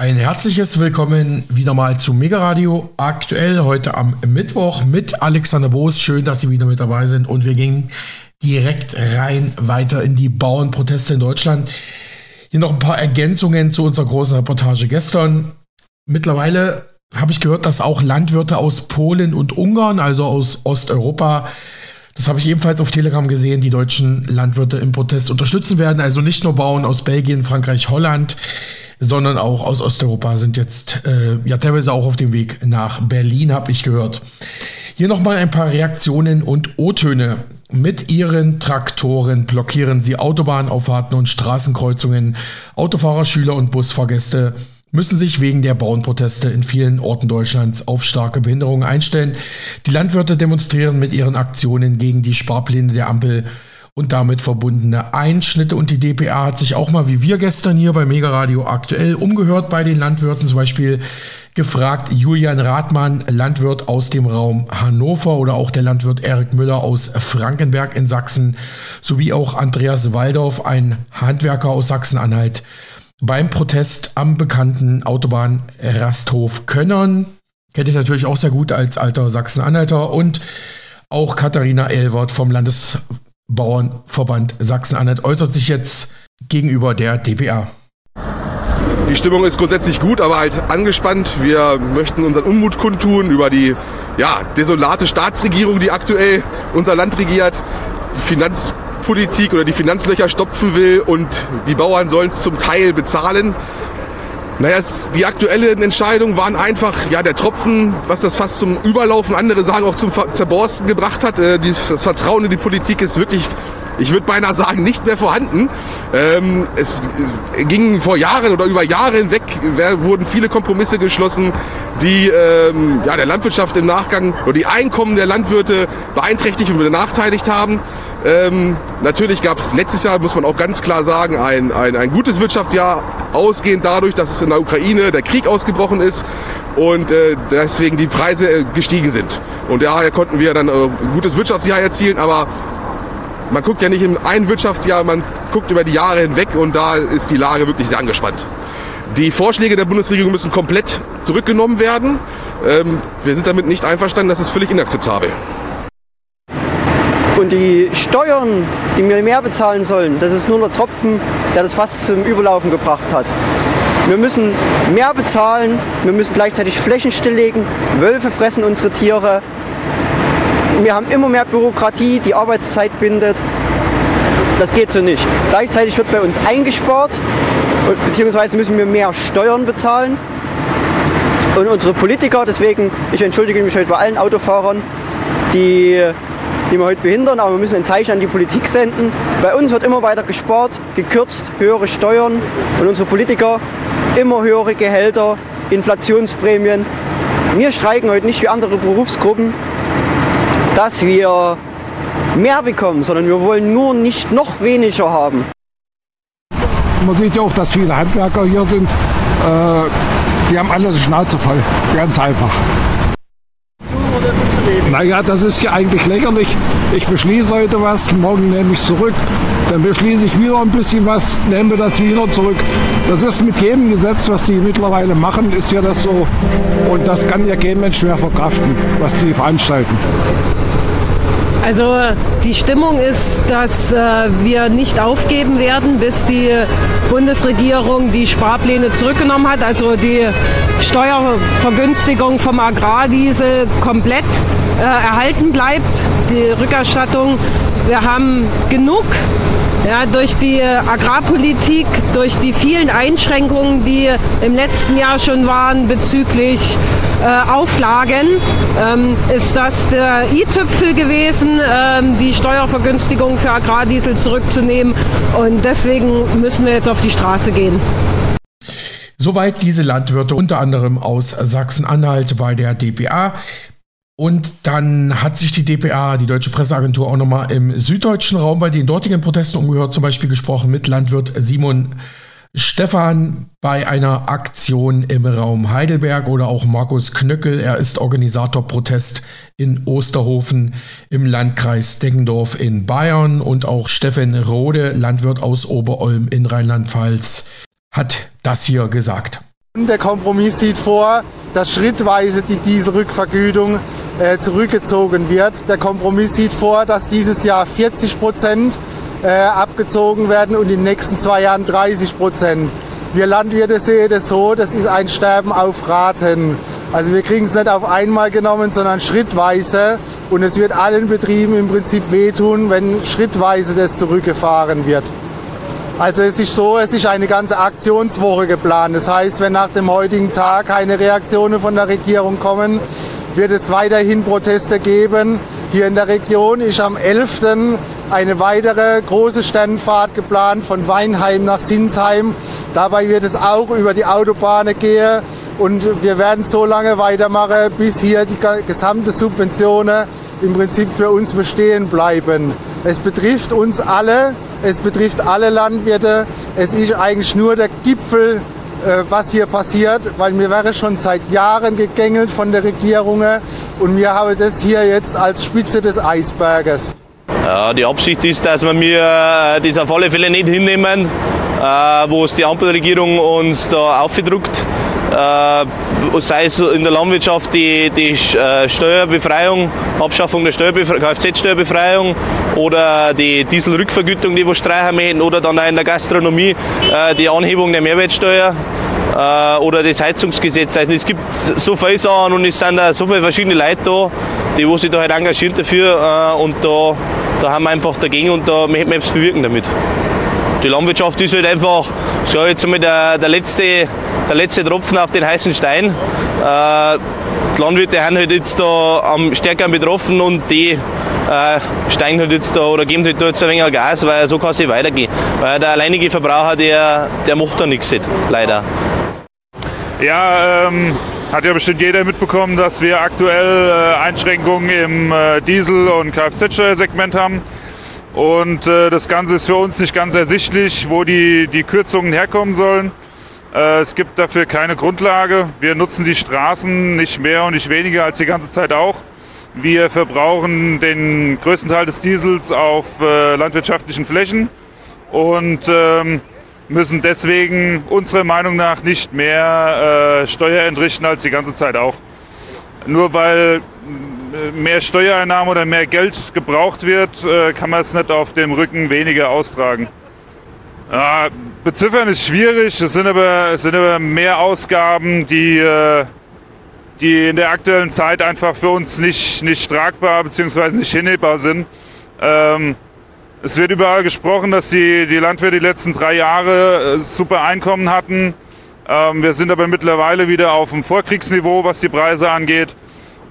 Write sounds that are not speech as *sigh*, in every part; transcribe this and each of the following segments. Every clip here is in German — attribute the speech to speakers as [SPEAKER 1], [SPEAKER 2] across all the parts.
[SPEAKER 1] Ein herzliches Willkommen wieder mal zu Mega Radio aktuell heute am Mittwoch mit Alexander Boos. Schön, dass Sie wieder mit dabei sind und wir gehen direkt rein weiter in die Bauernproteste in Deutschland. Hier noch ein paar Ergänzungen zu unserer großen Reportage gestern. Mittlerweile habe ich gehört, dass auch Landwirte aus Polen und Ungarn, also aus Osteuropa, das habe ich ebenfalls auf Telegram gesehen, die deutschen Landwirte im Protest unterstützen werden. Also nicht nur Bauern aus Belgien, Frankreich, Holland sondern auch aus Osteuropa sind jetzt äh, ja teilweise auch auf dem Weg nach Berlin, habe ich gehört. Hier nochmal ein paar Reaktionen und O-Töne. Mit ihren Traktoren blockieren sie Autobahnauffahrten und Straßenkreuzungen. Autofahrer, Schüler und Busfahrgäste müssen sich wegen der Bauernproteste in vielen Orten Deutschlands auf starke Behinderungen einstellen. Die Landwirte demonstrieren mit ihren Aktionen gegen die Sparpläne der Ampel und damit verbundene Einschnitte. Und die DPA hat sich auch mal, wie wir gestern hier bei Mega Radio aktuell, umgehört bei den Landwirten. Zum Beispiel gefragt Julian Rathmann, Landwirt aus dem Raum Hannover oder auch der Landwirt Erik Müller aus Frankenberg in Sachsen, sowie auch Andreas Waldorf, ein Handwerker aus Sachsen-Anhalt, beim Protest am bekannten Autobahn Rasthof Könnern. Kenne ich natürlich auch sehr gut als alter Sachsen-Anhalter und auch Katharina Elwert vom Landes Bauernverband Sachsen-Anhalt äußert sich jetzt gegenüber der DPA.
[SPEAKER 2] Die Stimmung ist grundsätzlich gut, aber halt angespannt. Wir möchten unseren Unmut kundtun über die ja, desolate Staatsregierung, die aktuell unser Land regiert, die Finanzpolitik oder die Finanzlöcher stopfen will und die Bauern sollen es zum Teil bezahlen. Naja, die aktuellen Entscheidungen waren einfach ja, der Tropfen, was das fast zum Überlaufen, andere sagen auch zum Zerborsten gebracht hat. Äh, das Vertrauen in die Politik ist wirklich ich würde beinahe sagen, nicht mehr vorhanden. Ähm, es äh, ging vor Jahren oder über Jahre hinweg, wurden viele Kompromisse geschlossen, die ähm, ja, der Landwirtschaft im Nachgang oder die Einkommen der Landwirte beeinträchtigt und benachteiligt haben. Ähm, natürlich gab es letztes Jahr, muss man auch ganz klar sagen, ein, ein, ein gutes Wirtschaftsjahr, ausgehend dadurch, dass es in der Ukraine der Krieg ausgebrochen ist und äh, deswegen die Preise äh, gestiegen sind. Und daher konnten wir dann äh, ein gutes Wirtschaftsjahr erzielen, aber man guckt ja nicht in ein Wirtschaftsjahr, man guckt über die Jahre hinweg und da ist die Lage wirklich sehr angespannt. Die Vorschläge der Bundesregierung müssen komplett zurückgenommen werden. Ähm, wir sind damit nicht einverstanden, das ist völlig inakzeptabel.
[SPEAKER 3] Und die Steuern, die wir mehr bezahlen sollen, das ist nur der Tropfen, der das fast zum Überlaufen gebracht hat. Wir müssen mehr bezahlen, wir müssen gleichzeitig Flächen stilllegen, Wölfe fressen unsere Tiere. Wir haben immer mehr Bürokratie, die Arbeitszeit bindet. Das geht so nicht. Gleichzeitig wird bei uns eingespart, beziehungsweise müssen wir mehr Steuern bezahlen. Und unsere Politiker, deswegen, ich entschuldige mich heute bei allen Autofahrern, die die wir heute behindern, aber wir müssen ein Zeichen an die Politik senden. Bei uns wird immer weiter gespart, gekürzt, höhere Steuern und unsere Politiker immer höhere Gehälter, Inflationsprämien. Wir streiken heute nicht wie andere Berufsgruppen, dass wir mehr bekommen, sondern wir wollen nur nicht noch weniger haben.
[SPEAKER 4] Man sieht ja auch, dass viele Handwerker hier sind. Äh, die haben alle die Schnauze voll. Ganz einfach. Naja, das ist ja eigentlich lächerlich. Ich beschließe heute was, morgen nehme ich es zurück. Dann beschließe ich wieder ein bisschen was, nehme das wieder zurück. Das ist mit jedem Gesetz, was sie mittlerweile machen, ist ja das so. Und das kann ja kein Mensch mehr verkraften, was sie veranstalten.
[SPEAKER 5] Also die Stimmung ist, dass äh, wir nicht aufgeben werden, bis die Bundesregierung die Sparpläne zurückgenommen hat, also die Steuervergünstigung vom Agrardiesel komplett äh, erhalten bleibt, die Rückerstattung. Wir haben genug ja, durch die Agrarpolitik, durch die vielen Einschränkungen, die im letzten Jahr schon waren bezüglich äh, Auflagen, ähm, ist das der i-Tüpfel gewesen, ähm, die Steuervergünstigung für Agrardiesel zurückzunehmen. Und deswegen müssen wir jetzt auf die Straße gehen.
[SPEAKER 1] Soweit diese Landwirte unter anderem aus Sachsen-Anhalt bei der DPA. Und dann hat sich die DPA, die Deutsche Presseagentur, auch nochmal im süddeutschen Raum bei den dortigen Protesten umgehört, zum Beispiel gesprochen mit Landwirt Simon Stefan bei einer Aktion im Raum Heidelberg oder auch Markus Knöckel. Er ist Organisator Protest in Osterhofen im Landkreis Deggendorf in Bayern und auch Steffen Rode, Landwirt aus Oberolm in Rheinland-Pfalz, hat das hier gesagt.
[SPEAKER 6] Der Kompromiss sieht vor, dass schrittweise die Dieselrückvergütung äh, zurückgezogen wird. Der Kompromiss sieht vor, dass dieses Jahr 40 Prozent äh, abgezogen werden und in den nächsten zwei Jahren 30 Prozent. Wir Landwirte sehen das so, das ist ein Sterben auf Raten. Also wir kriegen es nicht auf einmal genommen, sondern schrittweise. Und es wird allen Betrieben im Prinzip wehtun, wenn schrittweise das zurückgefahren wird. Also es ist so, es ist eine ganze Aktionswoche geplant. Das heißt, wenn nach dem heutigen Tag keine Reaktionen von der Regierung kommen, wird es weiterhin Proteste geben. Hier in der Region ist am 11. eine weitere große Sternfahrt geplant von Weinheim nach Sinsheim. Dabei wird es auch über die Autobahnen gehen und wir werden so lange weitermachen, bis hier die gesamte Subventionen im Prinzip für uns bestehen bleiben. Es betrifft uns alle, es betrifft alle Landwirte. Es ist eigentlich nur der Gipfel äh, was hier passiert, weil mir wäre schon seit Jahren gegängelt von der Regierung und wir haben das hier jetzt als Spitze des Eisberges.
[SPEAKER 7] Ja, die Absicht ist, dass wir mir äh, das auf alle Fälle nicht hinnehmen, äh, wo es die Ampelregierung uns da aufgedruckt äh, sei es in der Landwirtschaft die, die Steuerbefreiung, Abschaffung der Kfz-Steuerbefreiung oder die Dieselrückvergütung, die wir streichen möchten, oder dann auch in der Gastronomie äh, die Anhebung der Mehrwertsteuer äh, oder das Heizungsgesetz. Also es gibt so viele Sachen und es sind da so viele verschiedene Leute da, die wo sich da halt engagieren dafür und da, da haben wir einfach dagegen und da möchten wir etwas bewirken damit. Die Landwirtschaft ist halt einfach, so jetzt einmal der, der letzte der letzte Tropfen auf den heißen Stein. Äh, die Landwirte sind halt jetzt da am stärkeren betroffen und die äh, steigen halt jetzt da oder geben halt da jetzt ein wenig Gas, weil so kann es nicht weitergehen. Weil der alleinige Verbraucher, der, der macht da nichts, leider.
[SPEAKER 8] Ja, ähm, hat ja bestimmt jeder mitbekommen, dass wir aktuell äh, Einschränkungen im äh, Diesel- und Kfz-Steuersegment haben. Und äh, das Ganze ist für uns nicht ganz ersichtlich, wo die, die Kürzungen herkommen sollen. Äh, es gibt dafür keine Grundlage. Wir nutzen die Straßen nicht mehr und nicht weniger als die ganze Zeit auch. Wir verbrauchen den größten Teil des Diesels auf äh, landwirtschaftlichen Flächen und ähm, müssen deswegen unserer Meinung nach nicht mehr äh, Steuer entrichten als die ganze Zeit auch. Nur weil mehr Steuereinnahmen oder mehr Geld gebraucht wird, kann man es nicht auf dem Rücken weniger austragen. Ja, beziffern ist schwierig. Es sind aber, es sind aber mehr Ausgaben, die, äh, die in der aktuellen Zeit einfach für uns nicht, nicht tragbar bzw. nicht hinnehmbar sind. Ähm, es wird überall gesprochen, dass die, die Landwirte die letzten drei Jahre äh, super Einkommen hatten. Ähm, wir sind aber mittlerweile wieder auf dem Vorkriegsniveau, was die Preise angeht.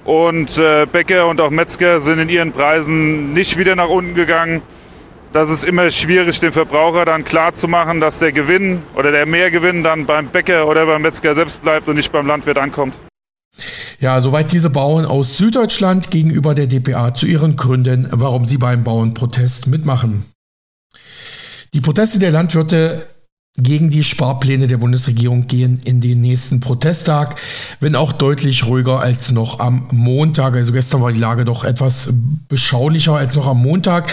[SPEAKER 8] Und äh, Bäcker und auch Metzger sind in ihren Preisen nicht wieder nach unten gegangen das ist immer schwierig, dem Verbraucher dann klar zu machen, dass der Gewinn oder der Mehrgewinn dann beim Bäcker oder beim Metzger selbst bleibt und nicht beim Landwirt ankommt.
[SPEAKER 1] Ja, soweit diese Bauern aus Süddeutschland gegenüber der DPA zu ihren Gründen, warum sie beim Bauernprotest mitmachen. Die Proteste der Landwirte gegen die Sparpläne der Bundesregierung gehen in den nächsten Protesttag, wenn auch deutlich ruhiger als noch am Montag. Also gestern war die Lage doch etwas beschaulicher als noch am Montag.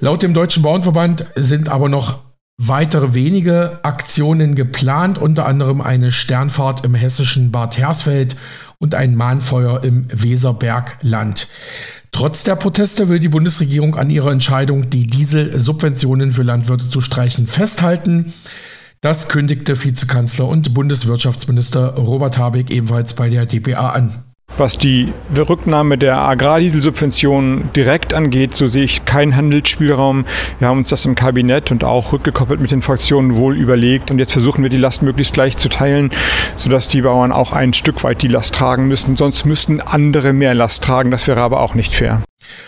[SPEAKER 1] Laut dem Deutschen Bauernverband sind aber noch weitere wenige Aktionen geplant, unter anderem eine Sternfahrt im hessischen Bad Hersfeld und ein Mahnfeuer im Weserbergland. Trotz der Proteste will die Bundesregierung an ihrer Entscheidung, die Dieselsubventionen für Landwirte zu streichen, festhalten. Das kündigte Vizekanzler und Bundeswirtschaftsminister Robert Habeck ebenfalls bei der DPA an.
[SPEAKER 9] Was die Rücknahme der Agrardieselsubventionen direkt angeht, so sehe ich keinen Handelsspielraum. Wir haben uns das im Kabinett und auch rückgekoppelt mit den Fraktionen wohl überlegt und jetzt versuchen wir die Last möglichst gleich zu teilen, sodass die Bauern auch ein Stück weit die Last tragen müssen. Sonst müssten andere mehr Last tragen. Das wäre aber auch nicht fair.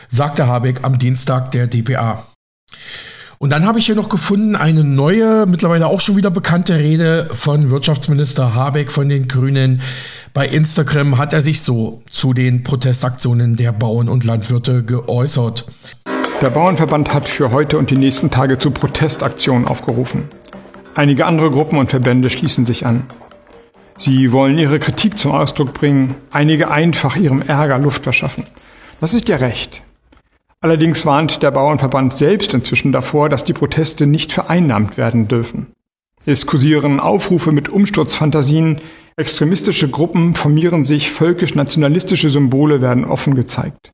[SPEAKER 1] Sagte Habeck am Dienstag der DPA. Und dann habe ich hier noch gefunden eine neue, mittlerweile auch schon wieder bekannte Rede von Wirtschaftsminister Habeck von den Grünen. Bei Instagram hat er sich so zu den Protestaktionen der Bauern und Landwirte geäußert.
[SPEAKER 9] Der Bauernverband hat für heute und die nächsten Tage zu Protestaktionen aufgerufen. Einige andere Gruppen und Verbände schließen sich an. Sie wollen ihre Kritik zum Ausdruck bringen, einige einfach ihrem Ärger Luft verschaffen. Das ist ja recht. Allerdings warnt der Bauernverband selbst inzwischen davor, dass die Proteste nicht vereinnahmt werden dürfen. Es kursieren Aufrufe mit Umsturzfantasien, extremistische Gruppen formieren sich, völkisch-nationalistische Symbole werden offen gezeigt.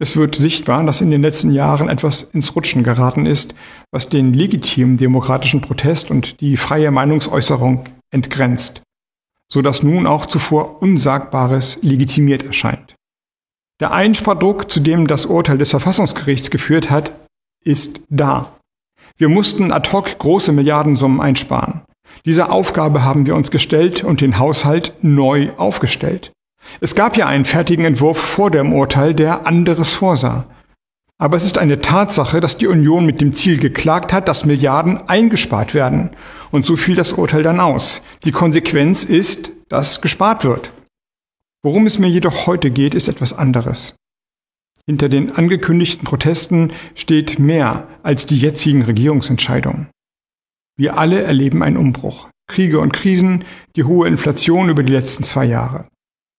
[SPEAKER 9] Es wird sichtbar, dass in den letzten Jahren etwas ins Rutschen geraten ist, was den legitimen demokratischen Protest und die freie Meinungsäußerung entgrenzt, so dass nun auch zuvor Unsagbares legitimiert erscheint. Der Einspardruck, zu dem das Urteil des Verfassungsgerichts geführt hat, ist da. Wir mussten ad hoc große Milliardensummen einsparen. Diese Aufgabe haben wir uns gestellt und den Haushalt neu aufgestellt. Es gab ja einen fertigen Entwurf vor dem Urteil, der anderes vorsah. Aber es ist eine Tatsache, dass die Union mit dem Ziel geklagt hat, dass Milliarden eingespart werden. Und so fiel das Urteil dann aus. Die Konsequenz ist, dass gespart wird. Worum es mir jedoch heute geht, ist etwas anderes. Hinter den angekündigten Protesten steht mehr als die jetzigen Regierungsentscheidungen. Wir alle erleben einen Umbruch. Kriege und Krisen, die hohe Inflation über die letzten zwei Jahre.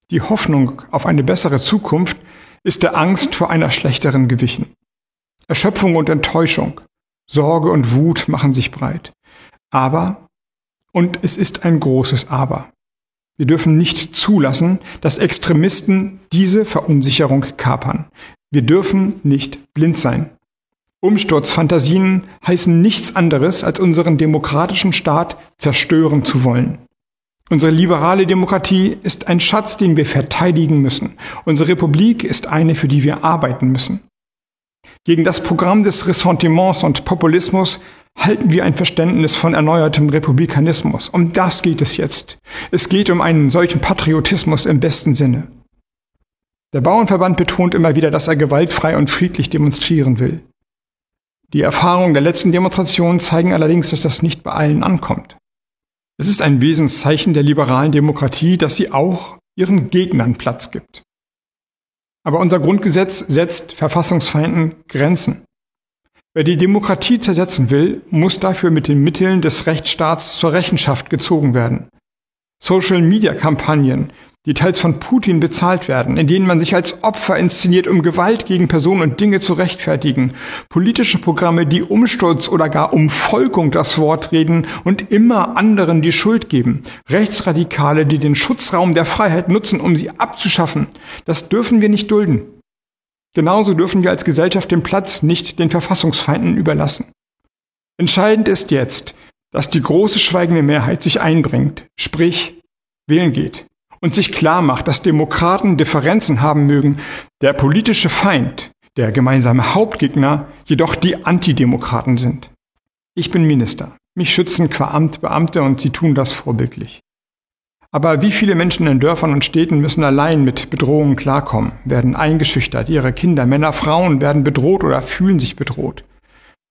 [SPEAKER 9] Die Hoffnung auf eine bessere Zukunft ist der Angst vor einer schlechteren gewichen. Erschöpfung und Enttäuschung, Sorge und Wut machen sich breit. Aber, und es ist ein großes Aber, wir dürfen nicht zulassen, dass Extremisten diese Verunsicherung kapern. Wir dürfen nicht blind sein. Umsturzfantasien heißen nichts anderes, als unseren demokratischen Staat zerstören zu wollen. Unsere liberale Demokratie ist ein Schatz, den wir verteidigen müssen. Unsere Republik ist eine, für die wir arbeiten müssen. Gegen das Programm des Ressentiments und Populismus halten wir ein Verständnis von erneuertem Republikanismus. Um das geht es jetzt. Es geht um einen solchen Patriotismus im besten Sinne. Der Bauernverband betont immer wieder, dass er gewaltfrei und friedlich demonstrieren will. Die Erfahrungen der letzten Demonstrationen zeigen allerdings, dass das nicht bei allen ankommt. Es ist ein Wesenszeichen der liberalen Demokratie, dass sie auch ihren Gegnern Platz gibt. Aber unser Grundgesetz setzt Verfassungsfeinden Grenzen. Wer die Demokratie zersetzen will, muss dafür mit den Mitteln des Rechtsstaats zur Rechenschaft gezogen werden. Social-Media-Kampagnen, die teils von Putin bezahlt werden, in denen man sich als Opfer inszeniert, um Gewalt gegen Personen und Dinge zu rechtfertigen, politische Programme, die Umsturz oder gar Umvolkung das Wort reden und immer anderen die Schuld geben, Rechtsradikale, die den Schutzraum der Freiheit nutzen, um sie abzuschaffen, das dürfen wir nicht dulden. Genauso dürfen wir als Gesellschaft den Platz nicht den Verfassungsfeinden überlassen. Entscheidend ist jetzt, dass die große schweigende Mehrheit sich einbringt, sprich wählen geht und sich klar macht, dass Demokraten Differenzen haben mögen, der politische Feind, der gemeinsame Hauptgegner jedoch die Antidemokraten sind. Ich bin Minister. Mich schützen qua Amt Beamte und sie tun das vorbildlich. Aber wie viele Menschen in Dörfern und Städten müssen allein mit Bedrohungen klarkommen, werden eingeschüchtert, ihre Kinder, Männer, Frauen werden bedroht oder fühlen sich bedroht.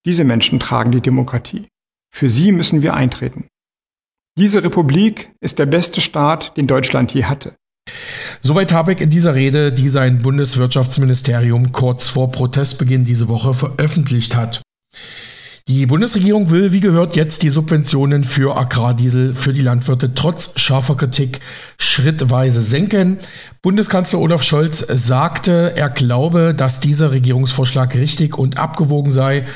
[SPEAKER 9] Diese Menschen tragen die Demokratie. Für sie müssen wir eintreten. Diese Republik ist der beste Staat, den Deutschland je hatte.
[SPEAKER 1] Soweit Habeck in dieser Rede, die sein Bundeswirtschaftsministerium kurz vor Protestbeginn diese Woche veröffentlicht hat. Die Bundesregierung will, wie gehört, jetzt die Subventionen für Agrardiesel für die Landwirte trotz scharfer Kritik schrittweise senken. Bundeskanzler Olaf Scholz sagte, er glaube, dass dieser Regierungsvorschlag richtig und abgewogen sei.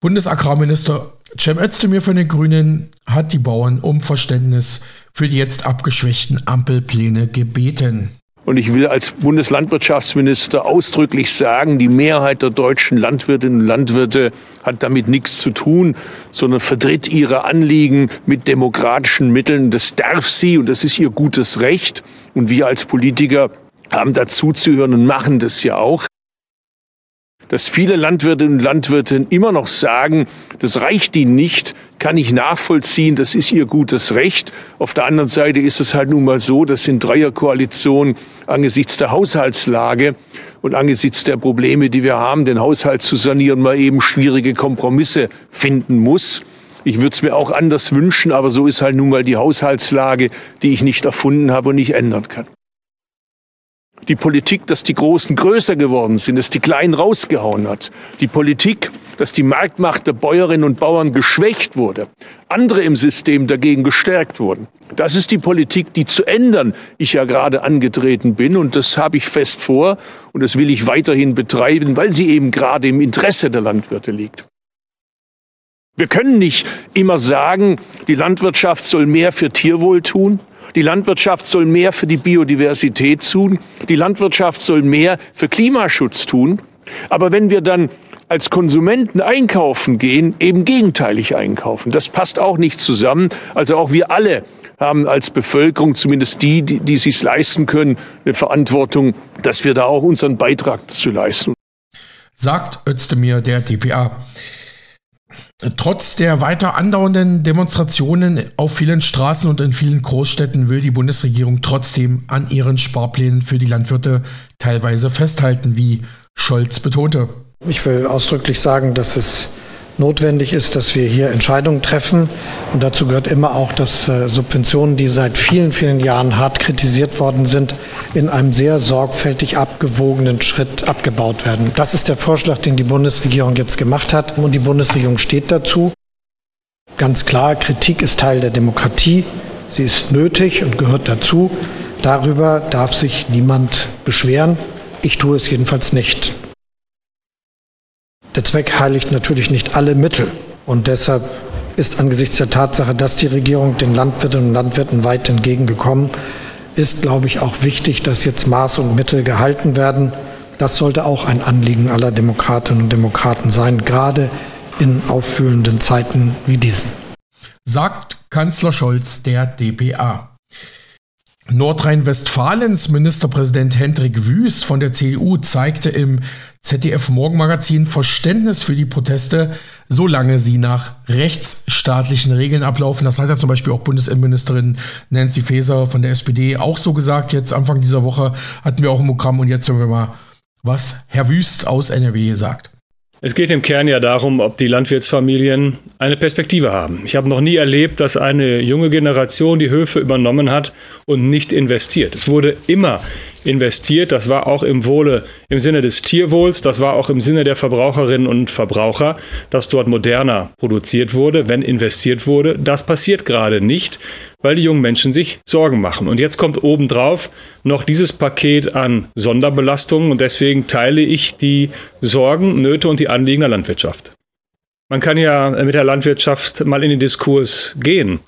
[SPEAKER 1] Bundesagrarminister Cem Özdemir von den Grünen hat die Bauern um Verständnis für die jetzt abgeschwächten Ampelpläne gebeten.
[SPEAKER 10] Und ich will als Bundeslandwirtschaftsminister ausdrücklich sagen, die Mehrheit der deutschen Landwirtinnen und Landwirte hat damit nichts zu tun, sondern vertritt ihre Anliegen mit demokratischen Mitteln. Das darf sie und das ist ihr gutes Recht. Und wir als Politiker haben dazuzuhören und machen das ja auch dass viele Landwirtinnen und Landwirte immer noch sagen, das reicht ihnen nicht, kann ich nachvollziehen, das ist ihr gutes Recht. Auf der anderen Seite ist es halt nun mal so, dass in Dreierkoalition angesichts der Haushaltslage und angesichts der Probleme, die wir haben, den Haushalt zu sanieren, man eben schwierige Kompromisse finden muss. Ich würde es mir auch anders wünschen, aber so ist halt nun mal die Haushaltslage, die ich nicht erfunden habe und nicht ändern kann die Politik, dass die Großen größer geworden sind, dass die Kleinen rausgehauen hat. Die Politik, dass die Marktmacht der Bäuerinnen und Bauern geschwächt wurde. Andere im System dagegen gestärkt wurden. Das ist die Politik, die zu ändern ich ja gerade angetreten bin. Und das habe ich fest vor. Und das will ich weiterhin betreiben, weil sie eben gerade im Interesse der Landwirte liegt. Wir können nicht immer sagen, die Landwirtschaft soll mehr für Tierwohl tun, die Landwirtschaft soll mehr für die Biodiversität tun, die Landwirtschaft soll mehr für Klimaschutz tun. Aber wenn wir dann als Konsumenten einkaufen gehen, eben gegenteilig einkaufen. Das passt auch nicht zusammen. Also auch wir alle haben als Bevölkerung, zumindest die, die, die sich leisten können, eine Verantwortung, dass wir da auch unseren Beitrag zu leisten.
[SPEAKER 1] Sagt Özdemir der DPA. Trotz der weiter andauernden Demonstrationen auf vielen Straßen und in vielen Großstädten will die Bundesregierung trotzdem an ihren Sparplänen für die Landwirte teilweise festhalten, wie Scholz betonte.
[SPEAKER 11] Ich will ausdrücklich sagen, dass es notwendig ist, dass wir hier Entscheidungen treffen. Und dazu gehört immer auch, dass äh, Subventionen, die seit vielen, vielen Jahren hart kritisiert worden sind, in einem sehr sorgfältig abgewogenen Schritt abgebaut werden. Das ist der Vorschlag, den die Bundesregierung jetzt gemacht hat. Und die Bundesregierung steht dazu. Ganz klar, Kritik ist Teil der Demokratie. Sie ist nötig und gehört dazu. Darüber darf sich niemand beschweren. Ich tue es jedenfalls nicht. Der Zweck heiligt natürlich nicht alle Mittel. Und deshalb ist angesichts der Tatsache, dass die Regierung den Landwirtinnen und Landwirten weit entgegengekommen ist, glaube ich, auch wichtig, dass jetzt Maß und Mittel gehalten werden. Das sollte auch ein Anliegen aller Demokratinnen und Demokraten sein, gerade in auffühlenden Zeiten wie diesen.
[SPEAKER 1] Sagt Kanzler Scholz der DPA. Nordrhein-Westfalens Ministerpräsident Hendrik Wüst von der CDU zeigte im ZDF Morgenmagazin Verständnis für die Proteste, solange sie nach rechtsstaatlichen Regeln ablaufen. Das hat ja zum Beispiel auch Bundesinnenministerin Nancy Faeser von der SPD auch so gesagt. Jetzt Anfang dieser Woche hatten wir auch ein Programm und jetzt hören wir mal, was Herr Wüst aus NRW sagt.
[SPEAKER 12] Es geht im Kern ja darum, ob die Landwirtsfamilien eine Perspektive haben. Ich habe noch nie erlebt, dass eine junge Generation die Höfe übernommen hat und nicht investiert. Es wurde immer investiert. Das war auch im Wohle, im Sinne des Tierwohls, das war auch im Sinne der Verbraucherinnen und Verbraucher, dass dort moderner produziert wurde, wenn investiert wurde. Das passiert gerade nicht, weil die jungen Menschen sich Sorgen machen. Und jetzt kommt obendrauf noch dieses Paket an Sonderbelastungen und deswegen teile ich die Sorgen, Nöte und die Anliegen der Landwirtschaft. Man kann ja mit der Landwirtschaft mal in den Diskurs gehen.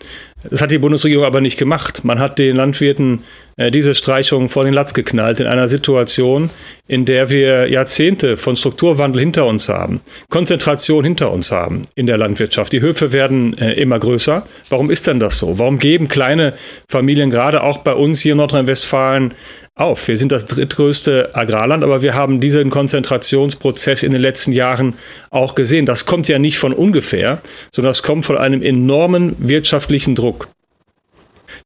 [SPEAKER 12] Das hat die Bundesregierung aber nicht gemacht. Man hat den Landwirten äh, diese Streichung vor den Latz geknallt in einer Situation, in der wir Jahrzehnte von Strukturwandel hinter uns haben, Konzentration hinter uns haben in der Landwirtschaft. Die Höfe werden äh, immer größer. Warum ist denn das so? Warum geben kleine Familien gerade auch bei uns hier in Nordrhein-Westfalen auf? Wir sind das drittgrößte Agrarland, aber wir haben diesen Konzentrationsprozess in den letzten Jahren auch gesehen. Das kommt ja nicht von ungefähr, sondern das kommt von einem enormen wirtschaftlichen Druck.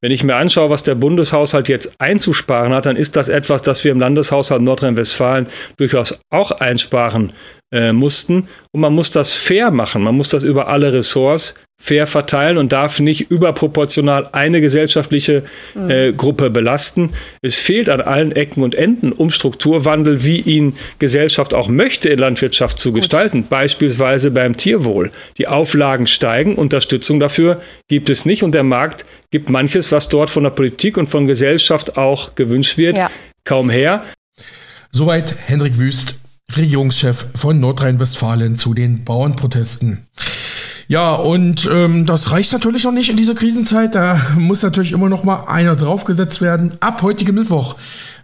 [SPEAKER 12] Wenn ich mir anschaue, was der Bundeshaushalt jetzt einzusparen hat, dann ist das etwas, das wir im Landeshaushalt Nordrhein-Westfalen durchaus auch einsparen äh, mussten. Und man muss das fair machen. Man muss das über alle Ressorts fair verteilen und darf nicht überproportional eine gesellschaftliche mhm. äh, Gruppe belasten. Es fehlt an allen Ecken und Enden, um Strukturwandel, wie ihn Gesellschaft auch möchte, in Landwirtschaft zu gestalten. Gut. Beispielsweise beim Tierwohl. Die Auflagen steigen, Unterstützung dafür gibt es nicht und der Markt gibt manches, was dort von der Politik und von Gesellschaft auch gewünscht wird, ja. kaum her.
[SPEAKER 1] Soweit Hendrik Wüst, Regierungschef von Nordrhein-Westfalen zu den Bauernprotesten. Ja, und ähm, das reicht natürlich noch nicht in dieser Krisenzeit. Da muss natürlich immer noch mal einer draufgesetzt werden. Ab heutigem Mittwoch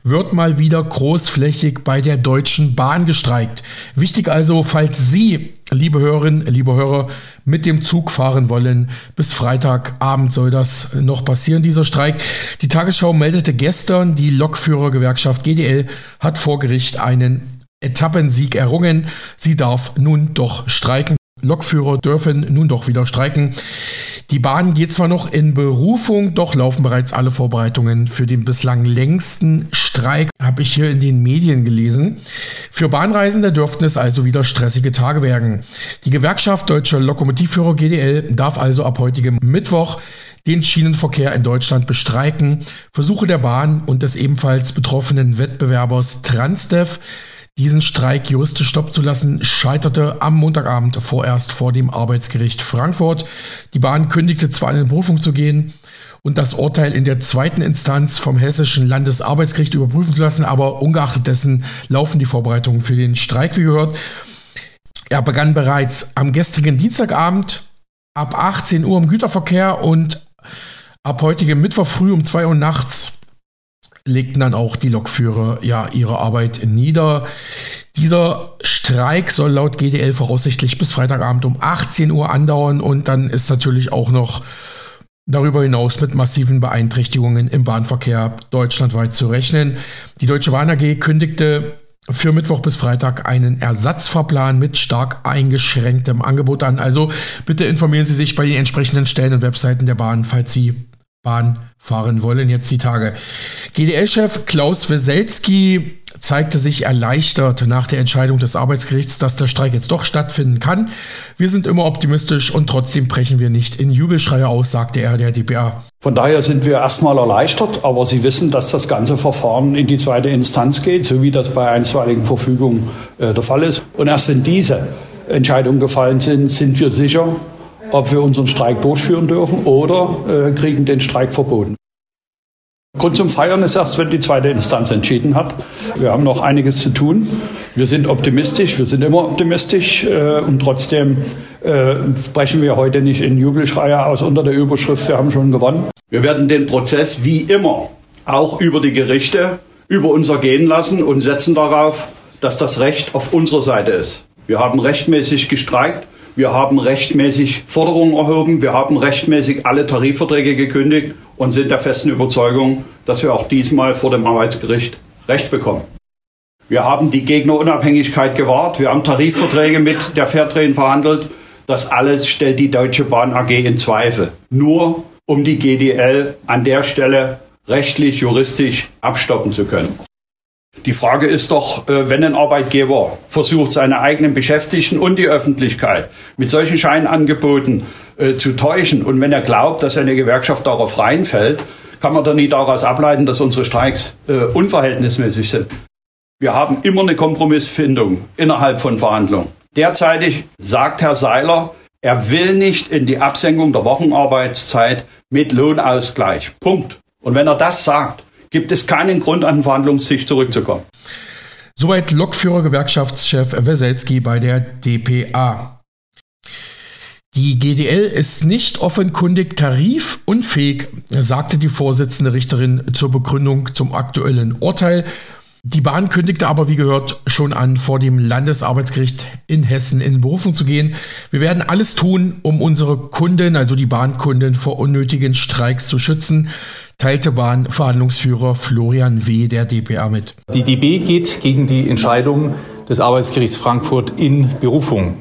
[SPEAKER 1] wird mal wieder großflächig bei der Deutschen Bahn gestreikt. Wichtig also, falls Sie, liebe Hörerinnen, liebe Hörer, mit dem Zug fahren wollen, bis Freitagabend soll das noch passieren, dieser Streik. Die Tagesschau meldete gestern, die Lokführergewerkschaft GDL hat vor Gericht einen Etappensieg errungen. Sie darf nun doch streiken. Lokführer dürfen nun doch wieder streiken. Die Bahn geht zwar noch in Berufung, doch laufen bereits alle Vorbereitungen für den bislang längsten Streik, habe ich hier in den Medien gelesen. Für Bahnreisende dürften es also wieder stressige Tage werden. Die Gewerkschaft Deutscher Lokomotivführer GDL darf also ab heutigem Mittwoch den Schienenverkehr in Deutschland bestreiken. Versuche der Bahn und des ebenfalls betroffenen Wettbewerbers Transdev diesen Streik juristisch stoppen zu lassen, scheiterte am Montagabend vorerst vor dem Arbeitsgericht Frankfurt. Die Bahn kündigte zwar in Berufung zu gehen und das Urteil in der zweiten Instanz vom Hessischen Landesarbeitsgericht überprüfen zu lassen, aber ungeachtet dessen laufen die Vorbereitungen für den Streik, wie gehört. Er begann bereits am gestrigen Dienstagabend ab 18 Uhr im Güterverkehr und ab heutigem Mittwoch früh um 2 Uhr nachts legten dann auch die Lokführer ja ihre Arbeit nieder. Dieser Streik soll laut GDL voraussichtlich bis Freitagabend um 18 Uhr andauern und dann ist natürlich auch noch darüber hinaus mit massiven Beeinträchtigungen im Bahnverkehr deutschlandweit zu rechnen. Die Deutsche Bahn AG kündigte für Mittwoch bis Freitag einen Ersatzfahrplan mit stark eingeschränktem Angebot an. Also bitte informieren Sie sich bei den entsprechenden Stellen und Webseiten der Bahn, falls Sie Bahn fahren wollen jetzt die Tage. GDL-Chef Klaus Weselski zeigte sich erleichtert nach der Entscheidung des Arbeitsgerichts, dass der Streik jetzt doch stattfinden kann. Wir sind immer optimistisch und trotzdem brechen wir nicht in Jubelschreie aus, sagte er der DPA.
[SPEAKER 13] Von daher sind wir erstmal erleichtert, aber Sie wissen, dass das ganze Verfahren in die zweite Instanz geht, so wie das bei einstweiligen Verfügungen äh, der Fall ist. Und erst wenn diese Entscheidungen gefallen sind, sind wir sicher, ob wir unseren Streik durchführen dürfen oder äh, kriegen den Streik verboten. Grund zum Feiern ist erst, wenn die zweite Instanz entschieden hat. Wir haben noch einiges zu tun. Wir sind optimistisch, wir sind immer optimistisch äh, und trotzdem äh, brechen wir heute nicht in Jubelschreie aus unter der Überschrift, wir haben schon gewonnen. Wir werden den Prozess wie immer auch über die Gerichte über uns ergehen lassen und setzen darauf, dass das Recht auf unserer Seite ist. Wir haben rechtmäßig gestreikt. Wir haben rechtmäßig Forderungen erhoben, wir haben rechtmäßig alle Tarifverträge gekündigt und sind der festen Überzeugung, dass wir auch diesmal vor dem Arbeitsgericht Recht bekommen. Wir haben die Gegnerunabhängigkeit gewahrt, wir haben Tarifverträge mit der Fairtrain verhandelt. Das alles stellt die Deutsche Bahn AG in Zweifel. Nur um die GDL an der Stelle rechtlich, juristisch abstoppen zu können. Die Frage ist doch, äh, wenn ein Arbeitgeber versucht, seine eigenen Beschäftigten und die Öffentlichkeit mit solchen Scheinangeboten äh, zu täuschen und wenn er glaubt, dass eine Gewerkschaft darauf reinfällt, kann man doch nie daraus ableiten, dass unsere Streiks äh, unverhältnismäßig sind. Wir haben immer eine Kompromissfindung innerhalb von Verhandlungen. Derzeitig sagt Herr Seiler, er will nicht in die Absenkung der Wochenarbeitszeit mit Lohnausgleich. Punkt. Und wenn er das sagt, gibt es keinen Grund, an den Verhandlungstisch zurückzukommen.
[SPEAKER 1] Soweit Lokführer-Gewerkschaftschef Weselski bei der DPA. Die GDL ist nicht offenkundig tarifunfähig, sagte die Vorsitzende Richterin zur Begründung zum aktuellen Urteil. Die Bahn kündigte aber, wie gehört, schon an, vor dem Landesarbeitsgericht in Hessen in Berufung zu gehen. Wir werden alles tun, um unsere Kunden, also die Bahnkunden, vor unnötigen Streiks zu schützen teilte Bahnverhandlungsführer Florian W. der DPA mit.
[SPEAKER 14] Die DB geht gegen die Entscheidung des Arbeitsgerichts Frankfurt in Berufung.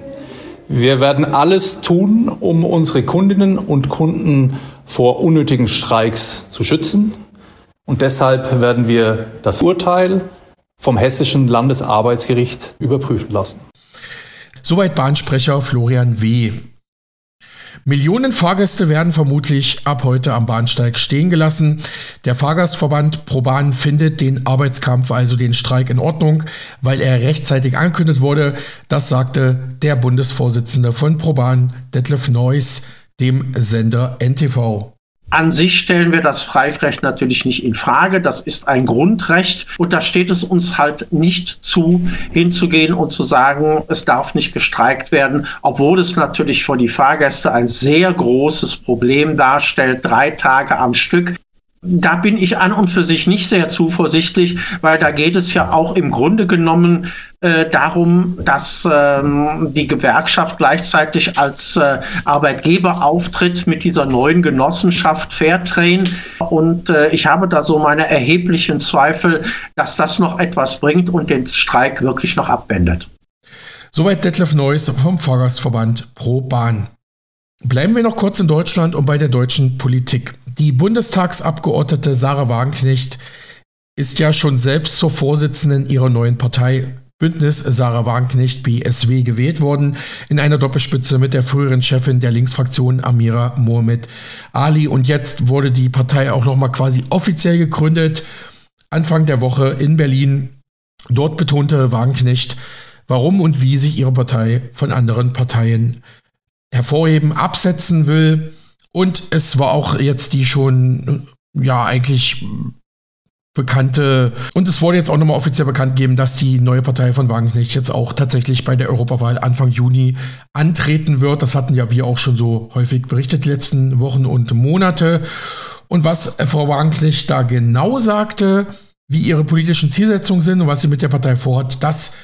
[SPEAKER 14] Wir werden alles tun, um unsere Kundinnen und Kunden vor unnötigen Streiks zu schützen. Und deshalb werden wir das Urteil vom Hessischen Landesarbeitsgericht überprüfen lassen.
[SPEAKER 1] Soweit Bahnsprecher Florian W. Millionen Fahrgäste werden vermutlich ab heute am Bahnsteig stehen gelassen. Der Fahrgastverband ProBahn findet den Arbeitskampf, also den Streik, in Ordnung, weil er rechtzeitig angekündigt wurde. Das sagte der Bundesvorsitzende von ProBahn, Detlef Neuss, dem Sender NTV.
[SPEAKER 15] An sich stellen wir das Freirecht natürlich nicht in Frage. Das ist ein Grundrecht. Und da steht es uns halt nicht zu, hinzugehen und zu sagen, es darf nicht gestreikt werden, obwohl es natürlich für die Fahrgäste ein sehr großes Problem darstellt, drei Tage am Stück. Da bin ich an und für sich nicht sehr zuversichtlich, weil da geht es ja auch im Grunde genommen äh, darum, dass ähm, die Gewerkschaft gleichzeitig als äh, Arbeitgeber auftritt mit dieser neuen Genossenschaft Fairtrain. Und äh, ich habe da so meine erheblichen Zweifel, dass das noch etwas bringt und den Streik wirklich noch abwendet.
[SPEAKER 1] Soweit Detlef Neuss vom Fahrgastverband Pro Bahn. Bleiben wir noch kurz in Deutschland und bei der deutschen Politik. Die Bundestagsabgeordnete Sarah Wagenknecht ist ja schon selbst zur Vorsitzenden ihrer neuen Partei Bündnis Sarah Wagenknecht BSW gewählt worden, in einer Doppelspitze mit der früheren Chefin der Linksfraktion Amira Mohamed Ali. Und jetzt wurde die Partei auch nochmal quasi offiziell gegründet, Anfang der Woche in Berlin. Dort betonte Wagenknecht, warum und wie sich ihre Partei von anderen Parteien hervorheben, absetzen will. Und es war auch jetzt die schon, ja, eigentlich bekannte, und es wurde jetzt auch nochmal offiziell bekannt gegeben, dass die neue Partei von Wagenknecht jetzt auch tatsächlich bei der Europawahl Anfang Juni antreten wird. Das hatten ja wir auch schon so häufig berichtet die letzten Wochen und Monate. Und was Frau Wagenknecht da genau sagte, wie ihre politischen Zielsetzungen sind und was sie mit der Partei vorhat, das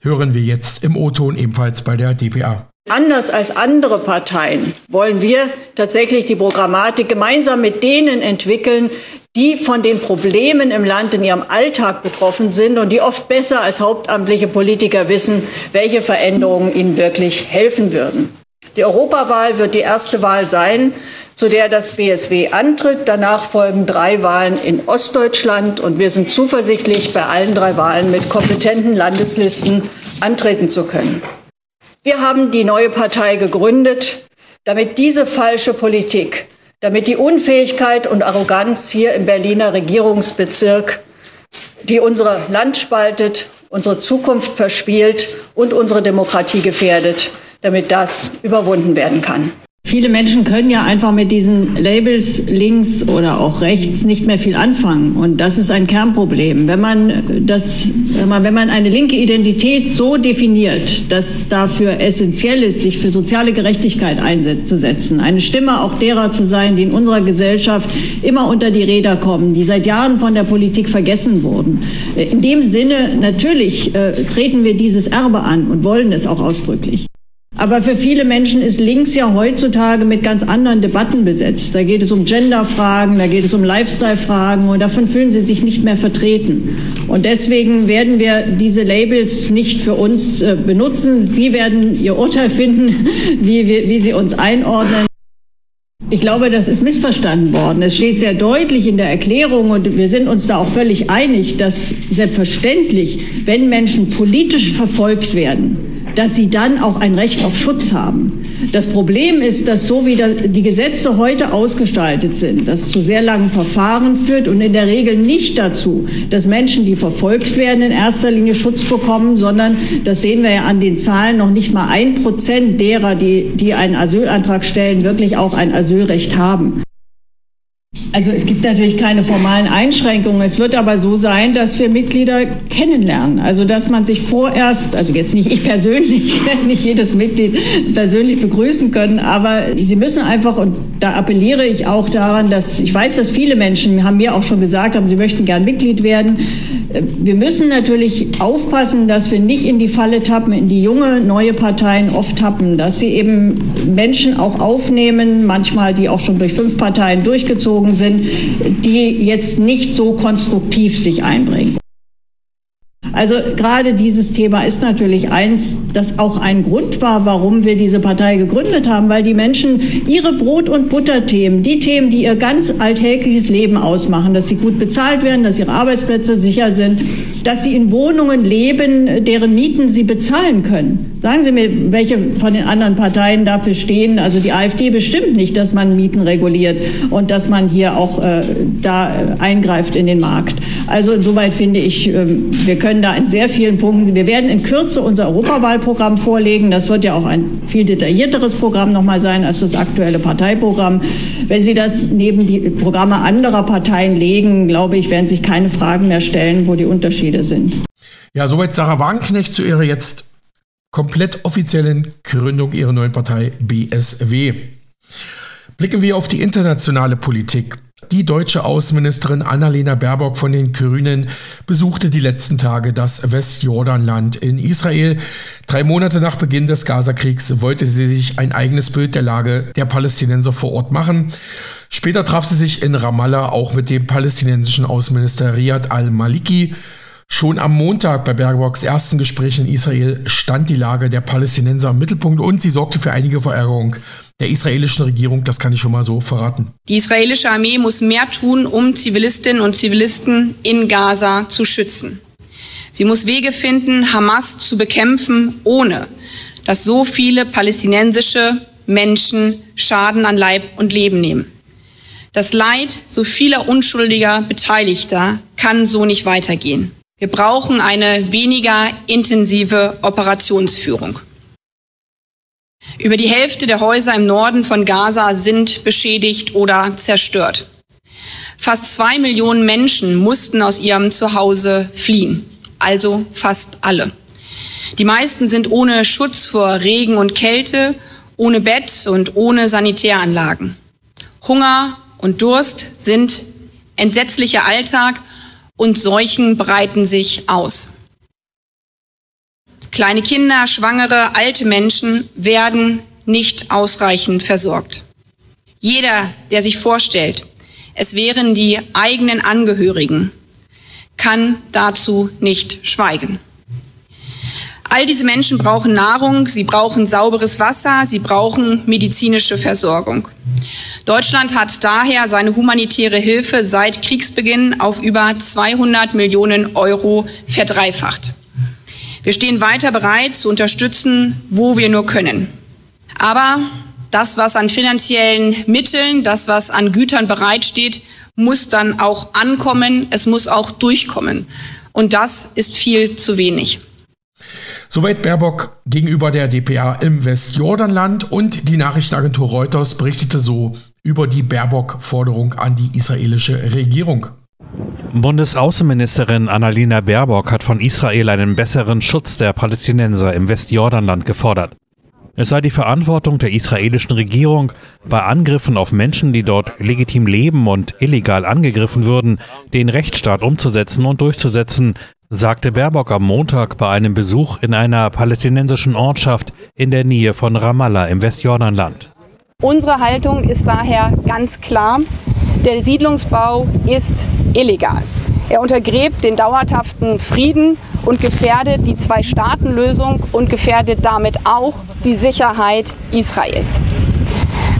[SPEAKER 1] hören wir jetzt im O-Ton ebenfalls bei der DPA.
[SPEAKER 16] Anders als andere Parteien wollen wir tatsächlich die Programmatik gemeinsam mit denen entwickeln, die von den Problemen im Land in ihrem Alltag betroffen sind und die oft besser als hauptamtliche Politiker wissen, welche Veränderungen ihnen wirklich helfen würden. Die Europawahl wird die erste Wahl sein, zu der das BSW antritt. Danach folgen drei Wahlen in Ostdeutschland und wir sind zuversichtlich, bei allen drei Wahlen mit kompetenten Landeslisten antreten zu können. Wir haben die neue Partei gegründet, damit diese falsche Politik, damit die Unfähigkeit und Arroganz hier im Berliner Regierungsbezirk, die unsere Land spaltet, unsere Zukunft verspielt und unsere Demokratie gefährdet, damit das überwunden werden kann.
[SPEAKER 17] Viele Menschen können ja einfach mit diesen Labels links oder auch rechts nicht mehr viel anfangen. Und das ist ein Kernproblem. Wenn man das, wenn man eine linke Identität so definiert, dass dafür essentiell ist, sich für soziale Gerechtigkeit einzusetzen, eine Stimme auch derer zu sein, die in unserer Gesellschaft immer unter die Räder kommen, die seit Jahren von der Politik vergessen wurden. In dem Sinne, natürlich äh, treten wir dieses Erbe an und wollen es auch ausdrücklich. Aber für viele Menschen ist links ja heutzutage mit ganz anderen Debatten besetzt. Da geht es um Genderfragen, da geht es um Lifestyle-Fragen und davon fühlen sie sich nicht mehr vertreten. Und deswegen werden wir diese Labels nicht für uns äh, benutzen. Sie werden ihr Urteil finden, *laughs* wie, wie, wie sie uns einordnen. Ich glaube, das ist missverstanden worden. Es steht sehr deutlich in der Erklärung und wir sind uns da auch völlig einig, dass selbstverständlich, wenn Menschen politisch verfolgt werden, dass sie dann auch ein Recht auf Schutz haben. Das Problem ist, dass so wie die Gesetze heute ausgestaltet sind, das zu sehr langen Verfahren führt und in der Regel nicht dazu, dass Menschen, die verfolgt werden, in erster Linie Schutz bekommen, sondern das sehen wir ja an den Zahlen, noch nicht mal ein Prozent derer, die, die einen Asylantrag stellen, wirklich auch ein Asylrecht haben. Also es gibt natürlich keine formalen Einschränkungen. Es wird aber so sein, dass wir Mitglieder kennenlernen. Also dass man sich vorerst, also jetzt nicht ich persönlich, *laughs* nicht jedes Mitglied persönlich begrüßen können, aber sie müssen einfach, und da appelliere ich auch daran, dass ich weiß, dass viele Menschen haben mir auch schon gesagt haben, sie möchten gern Mitglied werden. Wir müssen natürlich aufpassen, dass wir nicht in die Falle tappen, in die junge neue Parteien oft tappen, dass sie eben Menschen auch aufnehmen, manchmal die auch schon durch fünf Parteien durchgezogen sind, die jetzt nicht so konstruktiv sich einbringen. Also gerade dieses Thema ist natürlich eins, das auch ein Grund war, warum wir diese Partei gegründet haben, weil die Menschen ihre Brot- und Butterthemen, die Themen, die ihr ganz alltägliches Leben ausmachen, dass sie gut bezahlt werden, dass ihre Arbeitsplätze sicher sind, dass sie in Wohnungen leben, deren Mieten sie bezahlen können. Sagen Sie mir, welche von den anderen Parteien dafür stehen. Also die AfD bestimmt nicht, dass man Mieten reguliert und dass man hier auch äh, da eingreift in den Markt. Also insoweit finde ich, äh, wir können da in sehr vielen Punkten, wir werden in Kürze unser Europawahlprogramm vorlegen. Das wird ja auch ein viel detaillierteres Programm nochmal sein als das aktuelle Parteiprogramm. Wenn Sie das neben die Programme anderer Parteien legen, glaube ich, werden sich keine Fragen mehr stellen, wo die Unterschiede sind.
[SPEAKER 1] Ja, soweit Sarah Wagenknecht zu ihrer jetzt komplett offiziellen Gründung ihrer neuen Partei BSW. Blicken wir auf die internationale Politik. Die deutsche Außenministerin Annalena Baerbock von den Grünen besuchte die letzten Tage das Westjordanland in Israel. Drei Monate nach Beginn des Gazakriegs wollte sie sich ein eigenes Bild der Lage der Palästinenser vor Ort machen. Später traf sie sich in Ramallah auch mit dem palästinensischen Außenminister Riyad al-Maliki. Schon am Montag bei Baerbocks ersten Gespräch in Israel stand die Lage der Palästinenser im Mittelpunkt und sie sorgte für einige Verärgerung der israelischen Regierung, das kann ich schon mal so verraten.
[SPEAKER 18] Die israelische Armee muss mehr tun, um Zivilistinnen und Zivilisten in Gaza zu schützen. Sie muss Wege finden, Hamas zu bekämpfen, ohne dass so viele palästinensische Menschen Schaden an Leib und Leben nehmen. Das Leid so vieler unschuldiger Beteiligter kann so nicht weitergehen. Wir brauchen eine weniger intensive Operationsführung. Über die Hälfte der Häuser im Norden von Gaza sind beschädigt oder zerstört. Fast zwei Millionen Menschen mussten aus ihrem Zuhause fliehen, also fast alle. Die meisten sind ohne Schutz vor Regen und Kälte, ohne Bett und ohne Sanitäranlagen. Hunger und Durst sind entsetzlicher Alltag und Seuchen breiten sich aus. Kleine Kinder, Schwangere, alte Menschen werden nicht ausreichend versorgt. Jeder, der sich vorstellt, es wären die eigenen Angehörigen, kann dazu nicht schweigen. All diese Menschen brauchen Nahrung, sie brauchen sauberes Wasser, sie brauchen medizinische Versorgung. Deutschland hat daher seine humanitäre Hilfe seit Kriegsbeginn auf über 200 Millionen Euro verdreifacht. Wir stehen weiter bereit zu unterstützen, wo wir nur können. Aber das, was an finanziellen Mitteln, das, was an Gütern bereitsteht, muss dann auch ankommen, es muss auch durchkommen. Und das ist viel zu wenig.
[SPEAKER 1] Soweit Baerbock gegenüber der DPA im Westjordanland und die Nachrichtenagentur Reuters berichtete so über die Baerbock-Forderung an die israelische Regierung.
[SPEAKER 19] Bundesaußenministerin Annalena Baerbock hat von Israel einen besseren Schutz der Palästinenser im Westjordanland gefordert. Es sei die Verantwortung der israelischen Regierung, bei Angriffen auf Menschen, die dort legitim leben und illegal angegriffen würden, den Rechtsstaat umzusetzen und durchzusetzen, sagte Baerbock am Montag bei einem Besuch in einer palästinensischen Ortschaft in der Nähe von Ramallah im Westjordanland.
[SPEAKER 18] Unsere Haltung ist daher ganz klar, der Siedlungsbau ist illegal. Er untergräbt den dauerhaften Frieden und gefährdet die Zwei-Staaten-Lösung und gefährdet damit auch die Sicherheit Israels.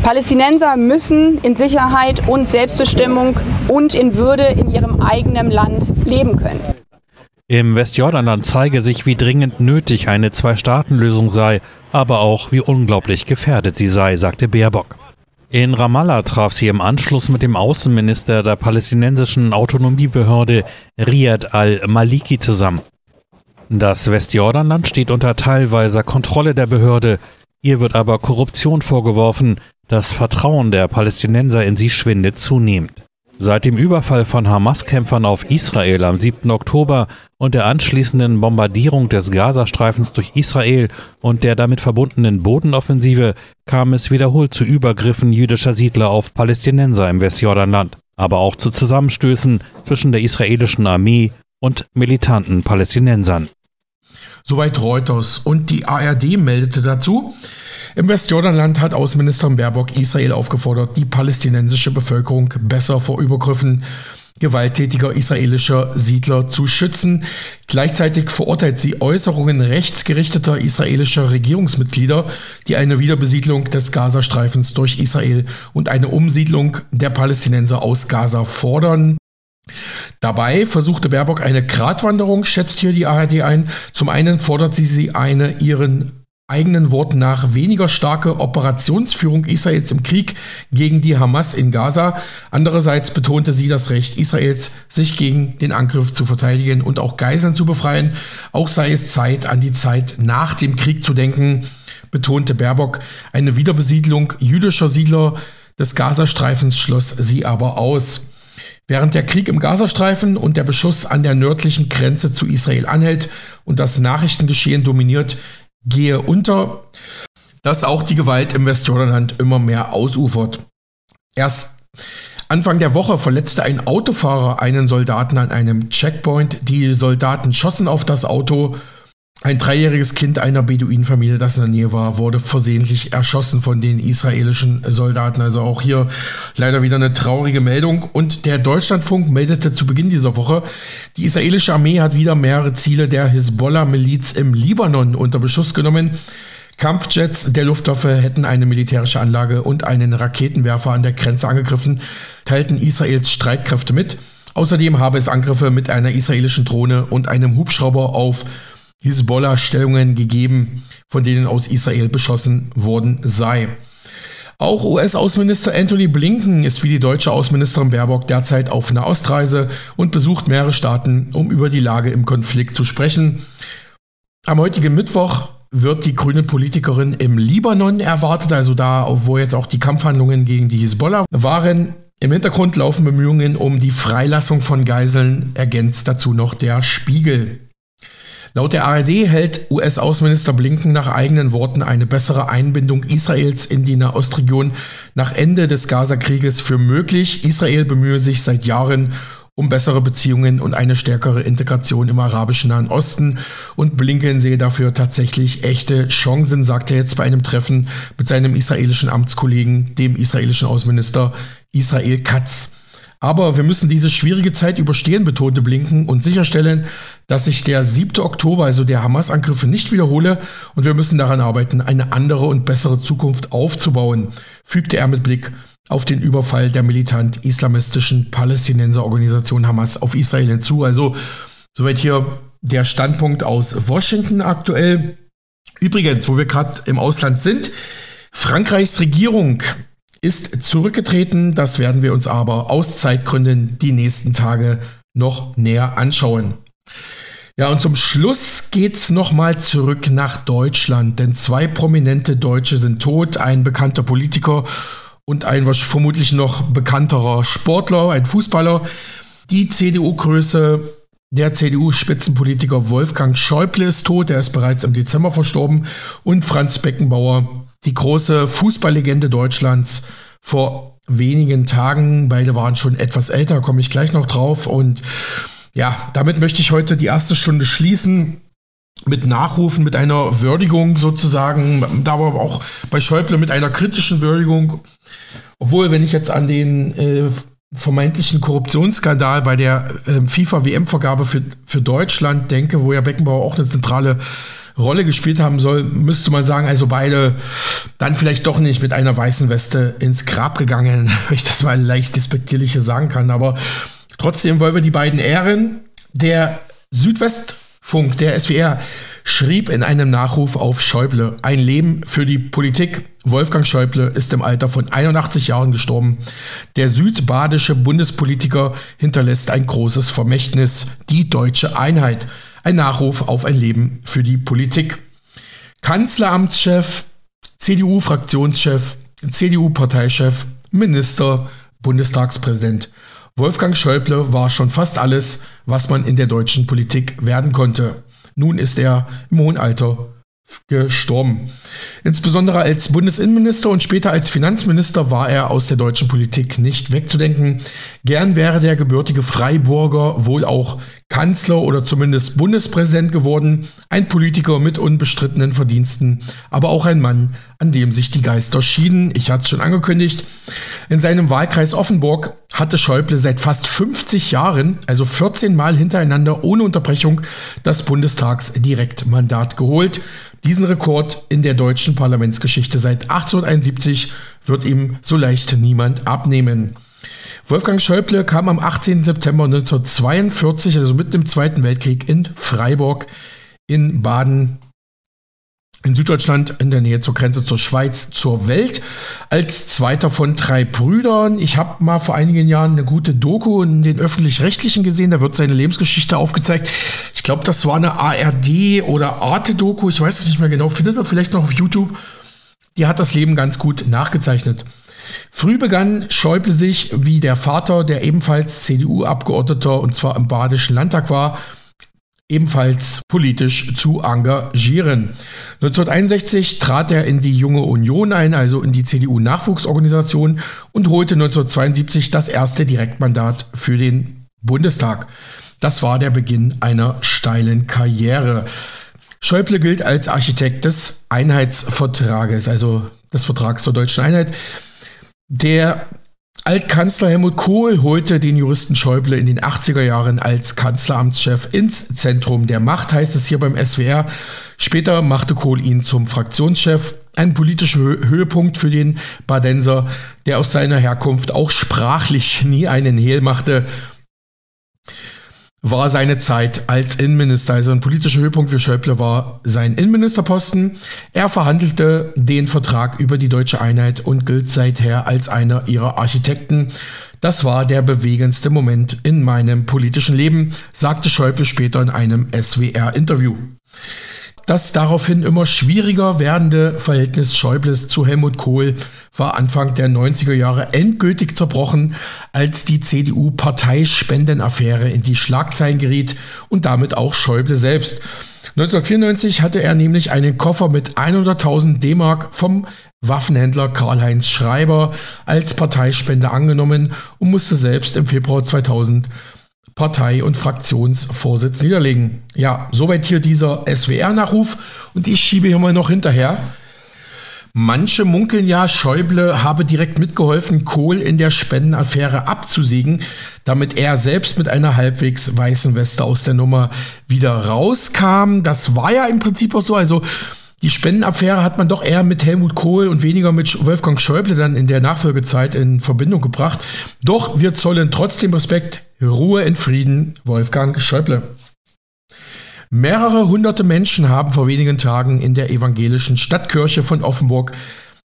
[SPEAKER 18] Palästinenser müssen in Sicherheit und Selbstbestimmung und in Würde in ihrem eigenen Land leben können.
[SPEAKER 19] Im Westjordanland zeige sich, wie dringend nötig eine Zwei-Staaten-Lösung sei, aber auch wie unglaublich gefährdet sie sei, sagte Baerbock. In Ramallah traf sie im Anschluss mit dem Außenminister der palästinensischen Autonomiebehörde Riyad al-Maliki zusammen. Das Westjordanland steht unter teilweiser Kontrolle der Behörde, ihr wird aber Korruption vorgeworfen, das Vertrauen der Palästinenser in sie schwindet zunehmend. Seit dem Überfall von Hamas-Kämpfern auf Israel am 7. Oktober und der anschließenden Bombardierung des Gazastreifens durch Israel und der damit verbundenen Bodenoffensive kam es wiederholt zu Übergriffen jüdischer Siedler auf Palästinenser im Westjordanland, aber auch zu Zusammenstößen zwischen der israelischen Armee und militanten Palästinensern.
[SPEAKER 1] Soweit Reuters und die ARD meldete dazu, im Westjordanland hat Außenministerin Baerbock Israel aufgefordert, die palästinensische Bevölkerung besser vor Übergriffen gewalttätiger israelischer Siedler zu schützen. Gleichzeitig verurteilt sie Äußerungen rechtsgerichteter israelischer Regierungsmitglieder, die eine Wiederbesiedlung des Gazastreifens durch Israel und eine Umsiedlung der Palästinenser aus Gaza fordern. Dabei versuchte Baerbock eine Gratwanderung, schätzt hier die ARD ein. Zum einen fordert sie sie eine ihren eigenen Worten nach weniger starke Operationsführung Israels im Krieg gegen die Hamas in Gaza. Andererseits betonte sie das Recht Israels, sich gegen den Angriff zu verteidigen und auch Geiseln zu befreien. Auch sei es Zeit, an die Zeit nach dem Krieg zu denken, betonte Baerbock. Eine Wiederbesiedlung jüdischer Siedler des Gazastreifens schloss sie aber aus. Während der Krieg im Gazastreifen und der Beschuss an der nördlichen Grenze zu Israel anhält und das Nachrichtengeschehen dominiert, gehe unter, dass auch die Gewalt im Westjordanland immer mehr ausufert. Erst Anfang der Woche verletzte ein Autofahrer einen Soldaten an einem Checkpoint. Die Soldaten schossen auf das Auto ein dreijähriges Kind einer Beduinenfamilie, das in der Nähe war, wurde versehentlich erschossen von den israelischen Soldaten. Also auch hier leider wieder eine traurige Meldung. Und der Deutschlandfunk meldete zu Beginn dieser Woche, die israelische Armee hat wieder mehrere Ziele der Hisbollah-Miliz im Libanon unter Beschuss genommen. Kampfjets der Luftwaffe hätten eine militärische Anlage und einen Raketenwerfer an der Grenze angegriffen, teilten Israels Streitkräfte mit. Außerdem habe es Angriffe mit einer israelischen Drohne und einem Hubschrauber auf Hisbollah-Stellungen gegeben, von denen aus Israel beschossen worden sei. Auch US-Außenminister Anthony Blinken ist wie die deutsche Außenministerin Baerbock derzeit auf Nahostreise und besucht mehrere Staaten, um über die Lage im Konflikt zu sprechen. Am heutigen Mittwoch wird die grüne Politikerin im Libanon erwartet, also da, wo jetzt auch die Kampfhandlungen gegen die Hisbollah waren. Im Hintergrund laufen Bemühungen um die Freilassung von Geiseln, ergänzt dazu noch der Spiegel. Laut der ARD hält US-Außenminister Blinken nach eigenen Worten eine bessere Einbindung Israels in die Nahostregion nach Ende des Gaza-Krieges für möglich. Israel bemühe sich seit Jahren um bessere Beziehungen und eine stärkere Integration im arabischen Nahen Osten. Und Blinken sehe dafür tatsächlich echte Chancen, sagt er jetzt bei einem Treffen mit seinem israelischen Amtskollegen, dem israelischen Außenminister Israel Katz. Aber wir müssen diese schwierige Zeit überstehen, betonte Blinken, und sicherstellen, dass sich der 7. Oktober, also der Hamas-Angriffe, nicht wiederhole. Und wir müssen daran arbeiten, eine andere und bessere Zukunft aufzubauen, fügte er mit Blick auf den Überfall der militant-islamistischen Palästinenserorganisation Hamas auf Israel hinzu. Also soweit hier der Standpunkt aus Washington aktuell. Übrigens, wo wir gerade im Ausland sind, Frankreichs Regierung ist zurückgetreten. Das werden wir uns aber aus Zeitgründen die nächsten Tage noch näher anschauen. Ja, und zum Schluss geht's nochmal zurück nach Deutschland, denn zwei prominente Deutsche sind tot, ein bekannter Politiker und ein vermutlich noch bekannterer Sportler, ein Fußballer. Die CDU-Größe der CDU-Spitzenpolitiker Wolfgang Schäuble ist tot, er ist bereits im Dezember verstorben. Und Franz Beckenbauer, die große Fußballlegende Deutschlands, vor wenigen Tagen. Beide waren schon etwas älter, komme ich gleich noch drauf. Und ja, damit möchte ich heute die erste Stunde schließen mit Nachrufen, mit einer Würdigung sozusagen, da aber auch bei Schäuble mit einer kritischen Würdigung. Obwohl, wenn ich jetzt an den äh, vermeintlichen Korruptionsskandal bei der äh, FIFA-WM-Vergabe für, für Deutschland denke, wo ja Beckenbauer auch eine zentrale Rolle gespielt haben soll, müsste man sagen, also beide dann vielleicht doch nicht mit einer weißen Weste ins Grab gegangen, *laughs* wenn ich das mal leicht despektierlich sagen kann. Aber trotzdem wollen wir die beiden ehren. Der Südwest Funk, der SWR, schrieb in einem Nachruf auf Schäuble, ein Leben für die Politik. Wolfgang Schäuble ist im Alter von 81 Jahren gestorben. Der südbadische Bundespolitiker hinterlässt ein großes Vermächtnis, die deutsche Einheit. Ein Nachruf auf ein Leben für die Politik. Kanzleramtschef, CDU-Fraktionschef, CDU-Parteichef, Minister, Bundestagspräsident. Wolfgang Schäuble war schon fast alles, was man in der deutschen Politik werden konnte. Nun ist er im hohen Alter gestorben. Insbesondere als Bundesinnenminister und später als Finanzminister war er aus der deutschen Politik nicht wegzudenken. Gern wäre der gebürtige Freiburger wohl auch Kanzler oder zumindest Bundespräsident geworden, ein Politiker mit unbestrittenen Verdiensten, aber auch ein Mann, an dem sich die Geister schieden. Ich hatte es schon angekündigt. In seinem Wahlkreis Offenburg hatte Schäuble seit fast 50 Jahren, also 14 Mal hintereinander ohne Unterbrechung, das Bundestagsdirektmandat geholt. Diesen Rekord in der deutschen Parlamentsgeschichte seit 1871 wird ihm so leicht niemand abnehmen. Wolfgang Schäuble kam am 18. September 1942, also mitten im Zweiten Weltkrieg, in Freiburg in Baden in Süddeutschland in der Nähe zur Grenze zur Schweiz zur Welt als zweiter von drei Brüdern. Ich habe mal vor einigen Jahren eine gute Doku in den öffentlich-rechtlichen gesehen, da wird seine Lebensgeschichte aufgezeigt. Ich glaube, das war eine ARD oder Arte-Doku, ich weiß es nicht mehr genau, findet man vielleicht noch auf YouTube. Die hat das Leben ganz gut nachgezeichnet. Früh begann Schäuble sich, wie der Vater, der ebenfalls CDU-Abgeordneter und zwar im Badischen Landtag war, ebenfalls politisch zu engagieren. 1961 trat er in die Junge Union ein, also in die CDU-Nachwuchsorganisation und holte 1972 das erste Direktmandat für den Bundestag. Das war der Beginn einer steilen Karriere. Schäuble gilt als Architekt des Einheitsvertrages, also des Vertrags zur deutschen Einheit. Der Altkanzler Helmut Kohl holte den Juristen Schäuble in den 80er Jahren als Kanzleramtschef ins Zentrum der Macht, heißt es hier beim SWR. Später machte Kohl ihn zum Fraktionschef. Ein politischer Höhepunkt für den Badenser, der aus seiner Herkunft auch sprachlich nie einen Hehl machte war seine Zeit als Innenminister. Also ein politischer Höhepunkt für Schäuble war sein Innenministerposten. Er verhandelte den Vertrag über die deutsche Einheit und gilt seither als einer ihrer Architekten. Das war der bewegendste Moment in meinem politischen Leben, sagte Schäuble später in einem SWR-Interview. Das daraufhin immer schwieriger werdende Verhältnis Schäubles zu Helmut Kohl war Anfang der 90er Jahre endgültig zerbrochen, als die CDU-Parteispendenaffäre in die Schlagzeilen geriet und damit auch Schäuble selbst. 1994 hatte er nämlich einen Koffer mit 100.000 D-Mark vom Waffenhändler Karl-Heinz Schreiber als Parteispende angenommen und musste selbst im Februar 2000 Partei- und Fraktionsvorsitz niederlegen. Ja, soweit hier dieser SWR-Nachruf und ich schiebe hier mal noch hinterher. Manche munkeln ja, Schäuble habe direkt mitgeholfen, Kohl in der Spendenaffäre abzusägen, damit er selbst mit einer halbwegs weißen Weste aus der Nummer wieder rauskam. Das war ja im Prinzip auch so. Also die Spendenaffäre hat man doch eher mit Helmut Kohl und weniger mit Wolfgang Schäuble dann in der Nachfolgezeit in Verbindung gebracht. Doch wir zollen trotzdem Respekt, Ruhe in Frieden, Wolfgang Schäuble. Mehrere hunderte Menschen haben vor wenigen Tagen in der evangelischen Stadtkirche von Offenburg,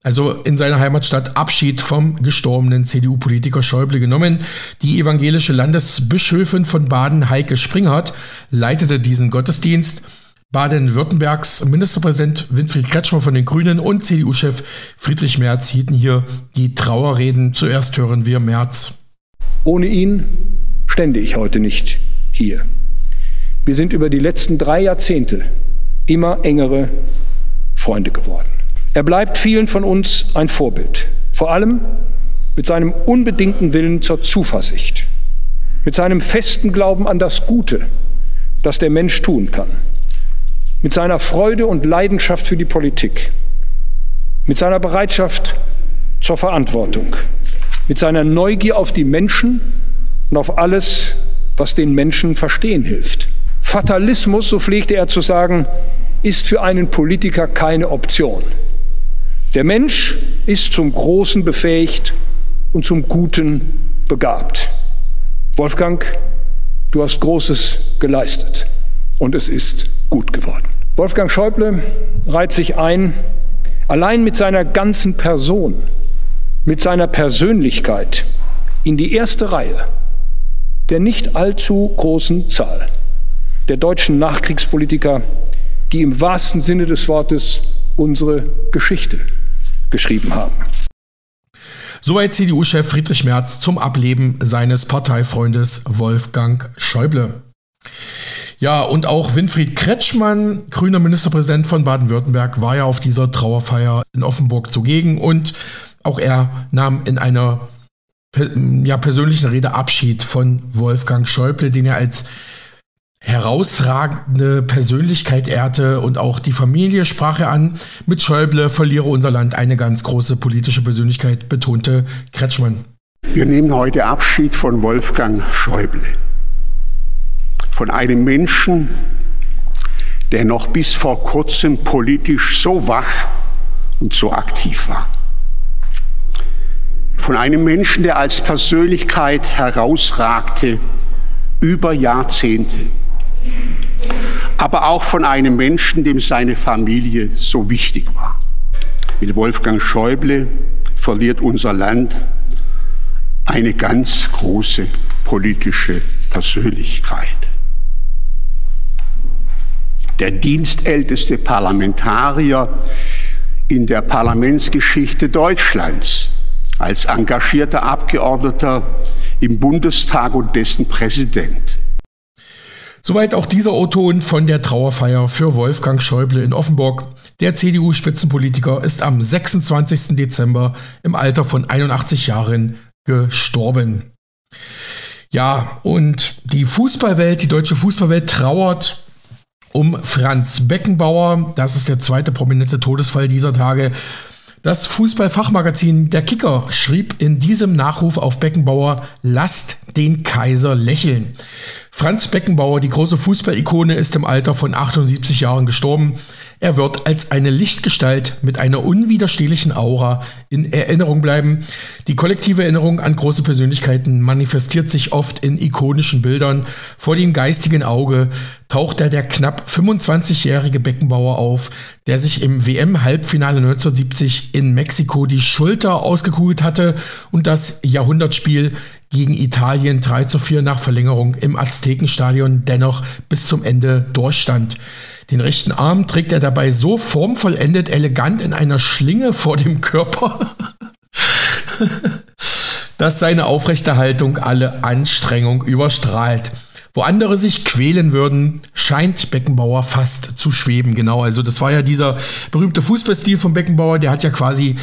[SPEAKER 1] also in seiner Heimatstadt, Abschied vom gestorbenen CDU-Politiker Schäuble genommen. Die evangelische Landesbischöfin von Baden, Heike Springhardt, leitete diesen Gottesdienst. Baden-Württembergs Ministerpräsident Winfried Kretschmer von den Grünen und CDU-Chef Friedrich Merz hielten hier die Trauerreden. Zuerst hören wir Merz.
[SPEAKER 20] Ohne ihn stände ich heute nicht hier. Wir sind über die letzten drei Jahrzehnte immer engere Freunde geworden. Er bleibt vielen von uns ein Vorbild, vor allem mit seinem unbedingten Willen zur Zuversicht, mit seinem festen Glauben an das Gute, das der Mensch tun kann, mit seiner Freude und Leidenschaft für die Politik, mit seiner Bereitschaft zur Verantwortung, mit seiner Neugier auf die Menschen und auf alles, was den Menschen verstehen hilft. Fatalismus, so pflegte er zu sagen, ist für einen Politiker keine Option. Der Mensch ist zum Großen befähigt und zum Guten begabt. Wolfgang, du hast Großes geleistet und es ist gut geworden. Wolfgang Schäuble reiht sich ein, allein mit seiner ganzen Person, mit seiner Persönlichkeit in die erste Reihe der nicht allzu großen Zahl der deutschen Nachkriegspolitiker, die im wahrsten Sinne des Wortes unsere Geschichte geschrieben haben.
[SPEAKER 1] Soweit CDU-Chef Friedrich Merz zum Ableben seines Parteifreundes Wolfgang Schäuble. Ja, und auch Winfried Kretschmann, grüner Ministerpräsident von Baden-Württemberg, war ja auf dieser Trauerfeier in Offenburg zugegen und auch er nahm in einer ja, persönlichen Rede Abschied von Wolfgang Schäuble, den er als herausragende Persönlichkeit ehrte und auch die Familie sprach er an. Mit Schäuble verliere unser Land eine ganz große politische Persönlichkeit, betonte Kretschmann.
[SPEAKER 21] Wir nehmen heute Abschied von Wolfgang Schäuble. Von einem Menschen, der noch bis vor kurzem politisch so wach und so aktiv war. Von einem Menschen, der als Persönlichkeit herausragte über Jahrzehnte aber auch von einem Menschen, dem seine Familie so wichtig war. Mit Wolfgang Schäuble verliert unser Land eine ganz große politische Persönlichkeit. Der dienstälteste Parlamentarier in der Parlamentsgeschichte Deutschlands als engagierter Abgeordneter im Bundestag und dessen Präsident.
[SPEAKER 1] Soweit auch dieser O-Ton von der Trauerfeier für Wolfgang Schäuble in Offenburg. Der CDU-Spitzenpolitiker ist am 26. Dezember im Alter von 81 Jahren gestorben. Ja, und die Fußballwelt, die deutsche Fußballwelt trauert um Franz Beckenbauer. Das ist der zweite prominente Todesfall dieser Tage. Das Fußballfachmagazin Der Kicker schrieb in diesem Nachruf auf Beckenbauer, lasst den Kaiser lächeln. Franz Beckenbauer, die große Fußballikone, ist im Alter von 78 Jahren gestorben. Er wird als eine Lichtgestalt mit einer unwiderstehlichen Aura in Erinnerung bleiben. Die kollektive Erinnerung an große Persönlichkeiten manifestiert sich oft in ikonischen Bildern. Vor dem geistigen Auge taucht da der knapp 25-jährige Beckenbauer auf, der sich im WM-Halbfinale 1970 in Mexiko die Schulter ausgekugelt hatte und das Jahrhundertspiel gegen Italien 3 zu 4 nach Verlängerung im Aztekenstadion dennoch bis zum Ende durchstand. Den rechten Arm trägt er dabei so formvollendet elegant in einer Schlinge vor dem Körper, *laughs* dass seine Aufrechterhaltung alle Anstrengung überstrahlt. Wo andere sich quälen würden, scheint Beckenbauer fast zu schweben. Genau, also das war ja dieser berühmte Fußballstil von Beckenbauer, der hat ja quasi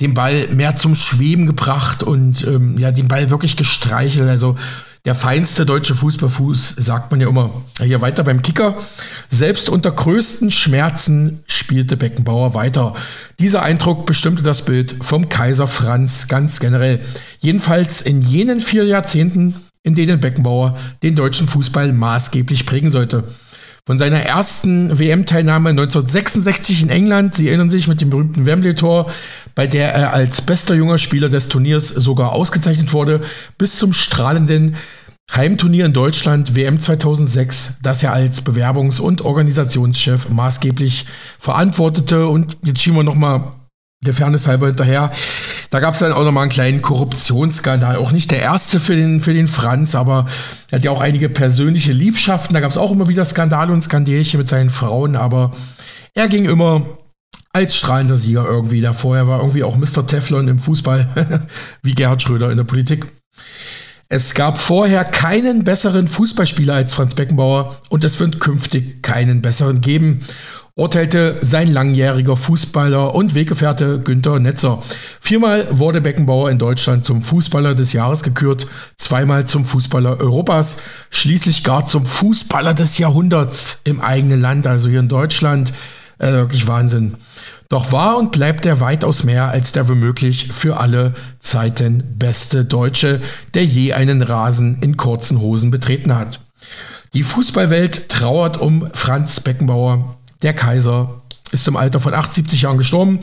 [SPEAKER 1] den Ball mehr zum Schweben gebracht und ähm, ja, den Ball wirklich gestreichelt. Also der feinste deutsche Fußballfuß, sagt man ja immer. Hier weiter beim Kicker. Selbst unter größten Schmerzen spielte Beckenbauer weiter. Dieser Eindruck bestimmte das Bild vom Kaiser Franz ganz generell. Jedenfalls in jenen vier Jahrzehnten, in denen Beckenbauer den deutschen Fußball maßgeblich prägen sollte. Von seiner ersten WM-Teilnahme 1966 in England, Sie erinnern sich mit dem berühmten Wembley-Tor, bei der er als bester junger Spieler des Turniers sogar ausgezeichnet wurde, bis zum strahlenden Heimturnier in Deutschland WM 2006, das er als Bewerbungs- und Organisationschef maßgeblich verantwortete. Und jetzt schieben wir nochmal der Fairness halber hinterher. Da gab es dann auch nochmal einen kleinen Korruptionsskandal. Auch nicht der erste für den, für den Franz, aber er hat ja auch einige persönliche Liebschaften. Da gab es auch immer wieder Skandale und Skandälchen mit seinen Frauen, aber er ging immer als strahlender Sieger irgendwie davor. Er war irgendwie auch Mr. Teflon im Fußball, *laughs* wie Gerhard Schröder in der Politik. Es gab vorher keinen besseren Fußballspieler als Franz Beckenbauer und es wird künftig keinen besseren geben urteilte sein langjähriger Fußballer und Weggefährte Günther Netzer. Viermal wurde Beckenbauer in Deutschland zum Fußballer des Jahres gekürt, zweimal zum Fußballer Europas, schließlich gar zum Fußballer des Jahrhunderts im eigenen Land, also hier in Deutschland. Äh, wirklich Wahnsinn. Doch war und bleibt er weitaus mehr als der womöglich für alle Zeiten beste Deutsche, der je einen Rasen in kurzen Hosen betreten hat. Die Fußballwelt trauert um Franz Beckenbauer, der Kaiser ist im Alter von 78 Jahren gestorben.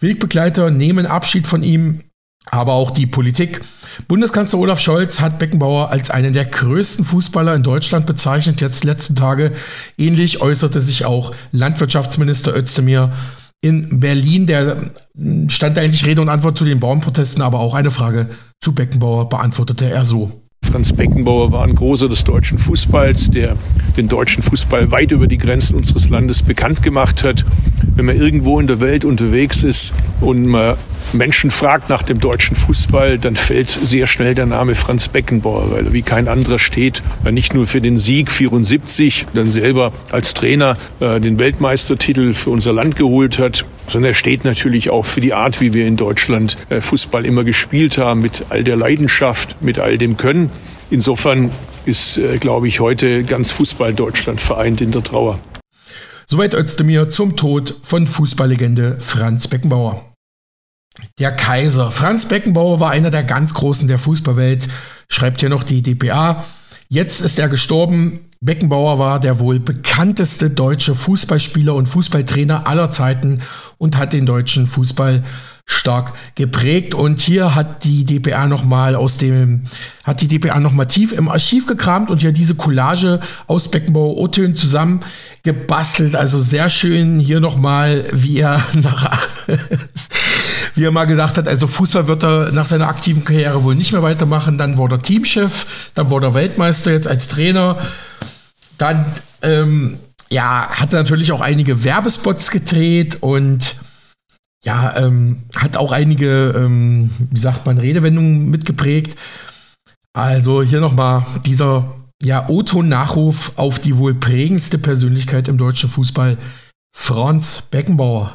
[SPEAKER 1] Wegbegleiter nehmen Abschied von ihm, aber auch die Politik. Bundeskanzler Olaf Scholz hat Beckenbauer als einen der größten Fußballer in Deutschland bezeichnet, jetzt letzten Tage. Ähnlich äußerte sich auch Landwirtschaftsminister Özdemir in Berlin. Der stand eigentlich Rede und Antwort zu den Bauernprotesten, aber auch eine Frage zu Beckenbauer beantwortete er so.
[SPEAKER 10] Franz Beckenbauer war ein großer des deutschen Fußballs, der den deutschen Fußball weit über die Grenzen unseres Landes bekannt gemacht hat. Wenn man irgendwo in der Welt unterwegs ist und man Menschen fragt nach dem deutschen Fußball, dann fällt sehr schnell der Name Franz Beckenbauer, weil er wie kein anderer steht, nicht nur für den Sieg 74, dann selber als Trainer äh, den Weltmeistertitel für unser Land geholt hat, sondern er steht natürlich auch für die Art, wie wir in Deutschland äh, Fußball immer gespielt haben, mit all der Leidenschaft, mit all dem Können. Insofern ist, äh, glaube ich, heute ganz Fußball Deutschland vereint in der Trauer.
[SPEAKER 1] Soweit Özdemir zum Tod von Fußballlegende Franz Beckenbauer. Der Kaiser. Franz Beckenbauer war einer der ganz Großen der Fußballwelt, schreibt hier noch die DPA. Jetzt ist er gestorben. Beckenbauer war der wohl bekannteste deutsche Fußballspieler und Fußballtrainer aller Zeiten und hat den deutschen Fußball stark geprägt. Und hier hat die DPA nochmal aus dem, hat die DPA nochmal tief im Archiv gekramt und hier diese Collage aus Beckenbauer O-Tönen zusammen gebastelt. Also sehr schön hier nochmal, wie er *laughs* nach, wie er mal gesagt hat, also Fußball wird er nach seiner aktiven Karriere wohl nicht mehr weitermachen. Dann wurde er Teamchef, dann wurde er Weltmeister jetzt als Trainer. Dann ähm, ja, hat er natürlich auch einige Werbespots gedreht und ja, ähm, hat auch einige, ähm, wie sagt man, Redewendungen mitgeprägt. Also hier nochmal dieser ja, O-Ton-Nachruf auf die wohl prägendste Persönlichkeit im deutschen Fußball, Franz Beckenbauer.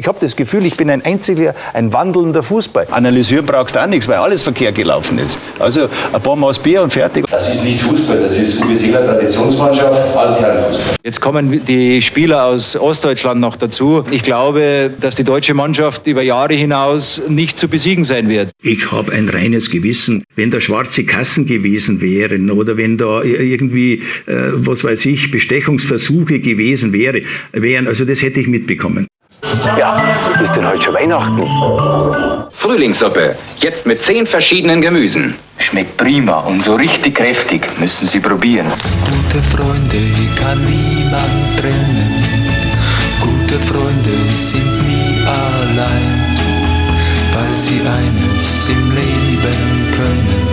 [SPEAKER 22] Ich habe das Gefühl, ich bin ein einziger, ein wandelnder Fußball. Analysieren brauchst du auch nichts, weil alles verkehrt gelaufen ist. Also ein paar Maß Bier und fertig.
[SPEAKER 23] Das ist nicht Fußball, das ist Uwe Traditionsmannschaft, Altherrenfußball.
[SPEAKER 22] Jetzt kommen die Spieler aus Ostdeutschland noch dazu. Ich glaube, dass die deutsche Mannschaft über Jahre hinaus nicht zu besiegen sein wird.
[SPEAKER 24] Ich habe ein reines Gewissen. Wenn da schwarze Kassen gewesen wären oder wenn da irgendwie, äh, was weiß ich, Bestechungsversuche gewesen wäre, wären, also das hätte ich mitbekommen.
[SPEAKER 22] Ja, ist denn heute schon Weihnachten?
[SPEAKER 23] Frühlingssuppe, jetzt mit zehn verschiedenen Gemüsen. Schmeckt prima und so richtig kräftig. Müssen Sie probieren.
[SPEAKER 25] Gute Freunde kann niemand trennen. Gute Freunde sind nie allein, weil sie eines im Leben können,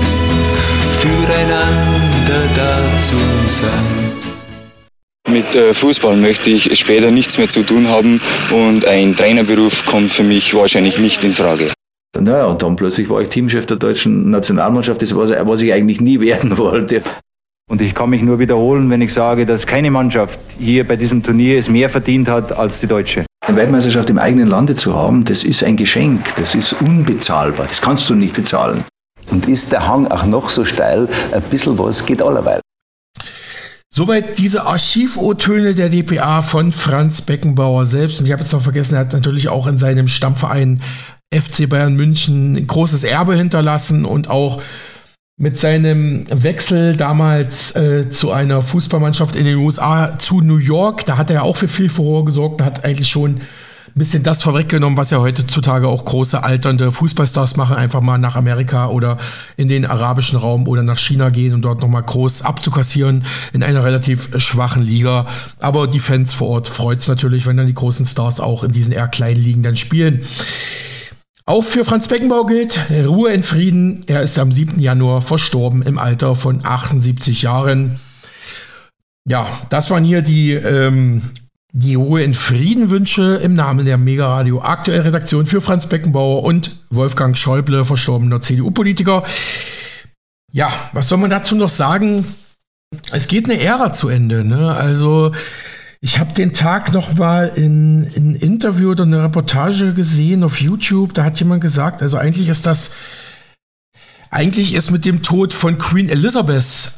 [SPEAKER 25] füreinander da zu sein.
[SPEAKER 26] Mit äh, Fußball möchte ich später nichts mehr zu tun haben und ein Trainerberuf kommt für mich wahrscheinlich nicht in Frage.
[SPEAKER 24] Naja, und dann plötzlich war ich Teamchef der deutschen Nationalmannschaft, das was, was ich eigentlich nie *laughs* werden wollte.
[SPEAKER 27] Und ich kann mich nur wiederholen, wenn ich sage, dass keine Mannschaft hier bei diesem Turnier es mehr verdient hat als die deutsche.
[SPEAKER 24] Eine Weltmeisterschaft im eigenen Lande zu haben, das ist ein Geschenk, das ist unbezahlbar, das kannst du nicht bezahlen.
[SPEAKER 22] Und ist der Hang auch noch so steil, ein bisschen was geht allerweil.
[SPEAKER 1] Soweit diese Archiv-O-Töne der DPA von Franz Beckenbauer selbst. Und ich habe jetzt noch vergessen, er hat natürlich auch in seinem Stammverein FC Bayern München ein großes Erbe hinterlassen und auch mit seinem Wechsel damals äh, zu einer Fußballmannschaft in den USA zu New York, da hat er ja auch für viel Furore gesorgt, da hat eigentlich schon bisschen das vorweggenommen, was ja heutzutage auch große alternde Fußballstars machen, einfach mal nach Amerika oder in den arabischen Raum oder nach China gehen und dort nochmal groß abzukassieren in einer relativ schwachen Liga. Aber die Fans vor Ort freut es natürlich, wenn dann die großen Stars auch in diesen eher kleinen Ligen dann spielen. Auch für Franz Beckenbauer gilt Ruhe in Frieden. Er ist am 7. Januar verstorben im Alter von 78 Jahren. Ja, das waren hier die, ähm, die Ruhe in Frieden Wünsche im Namen der Mega Radio aktuell Redaktion für Franz Beckenbauer und Wolfgang Schäuble, verstorbener CDU-Politiker. Ja, was soll man dazu noch sagen? Es geht eine Ära zu Ende. Ne? Also ich habe den Tag noch mal in, in Interview oder eine Reportage gesehen auf YouTube. Da hat jemand gesagt, also eigentlich ist das, eigentlich ist mit dem Tod von Queen Elizabeth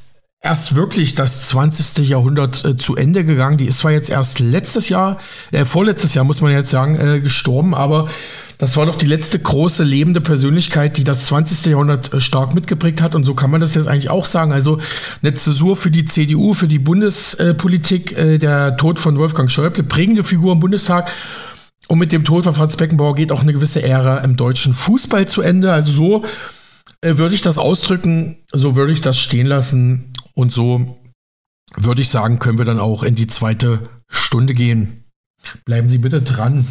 [SPEAKER 1] erst wirklich das 20. Jahrhundert äh, zu Ende gegangen. Die ist zwar jetzt erst letztes Jahr, äh, vorletztes Jahr muss man jetzt sagen, äh, gestorben, aber das war doch die letzte große lebende Persönlichkeit, die das 20. Jahrhundert äh, stark mitgeprägt hat. Und so kann man das jetzt eigentlich auch sagen. Also eine Zäsur für die CDU, für die Bundespolitik, äh, der Tod von Wolfgang Schäuble, prägende Figur im Bundestag. Und mit dem Tod von Franz Beckenbauer geht auch eine gewisse Ära im deutschen Fußball zu Ende. Also so äh, würde ich das ausdrücken, so würde ich das stehen lassen. Und so würde ich sagen, können wir dann auch in die zweite Stunde gehen. Bleiben Sie bitte dran.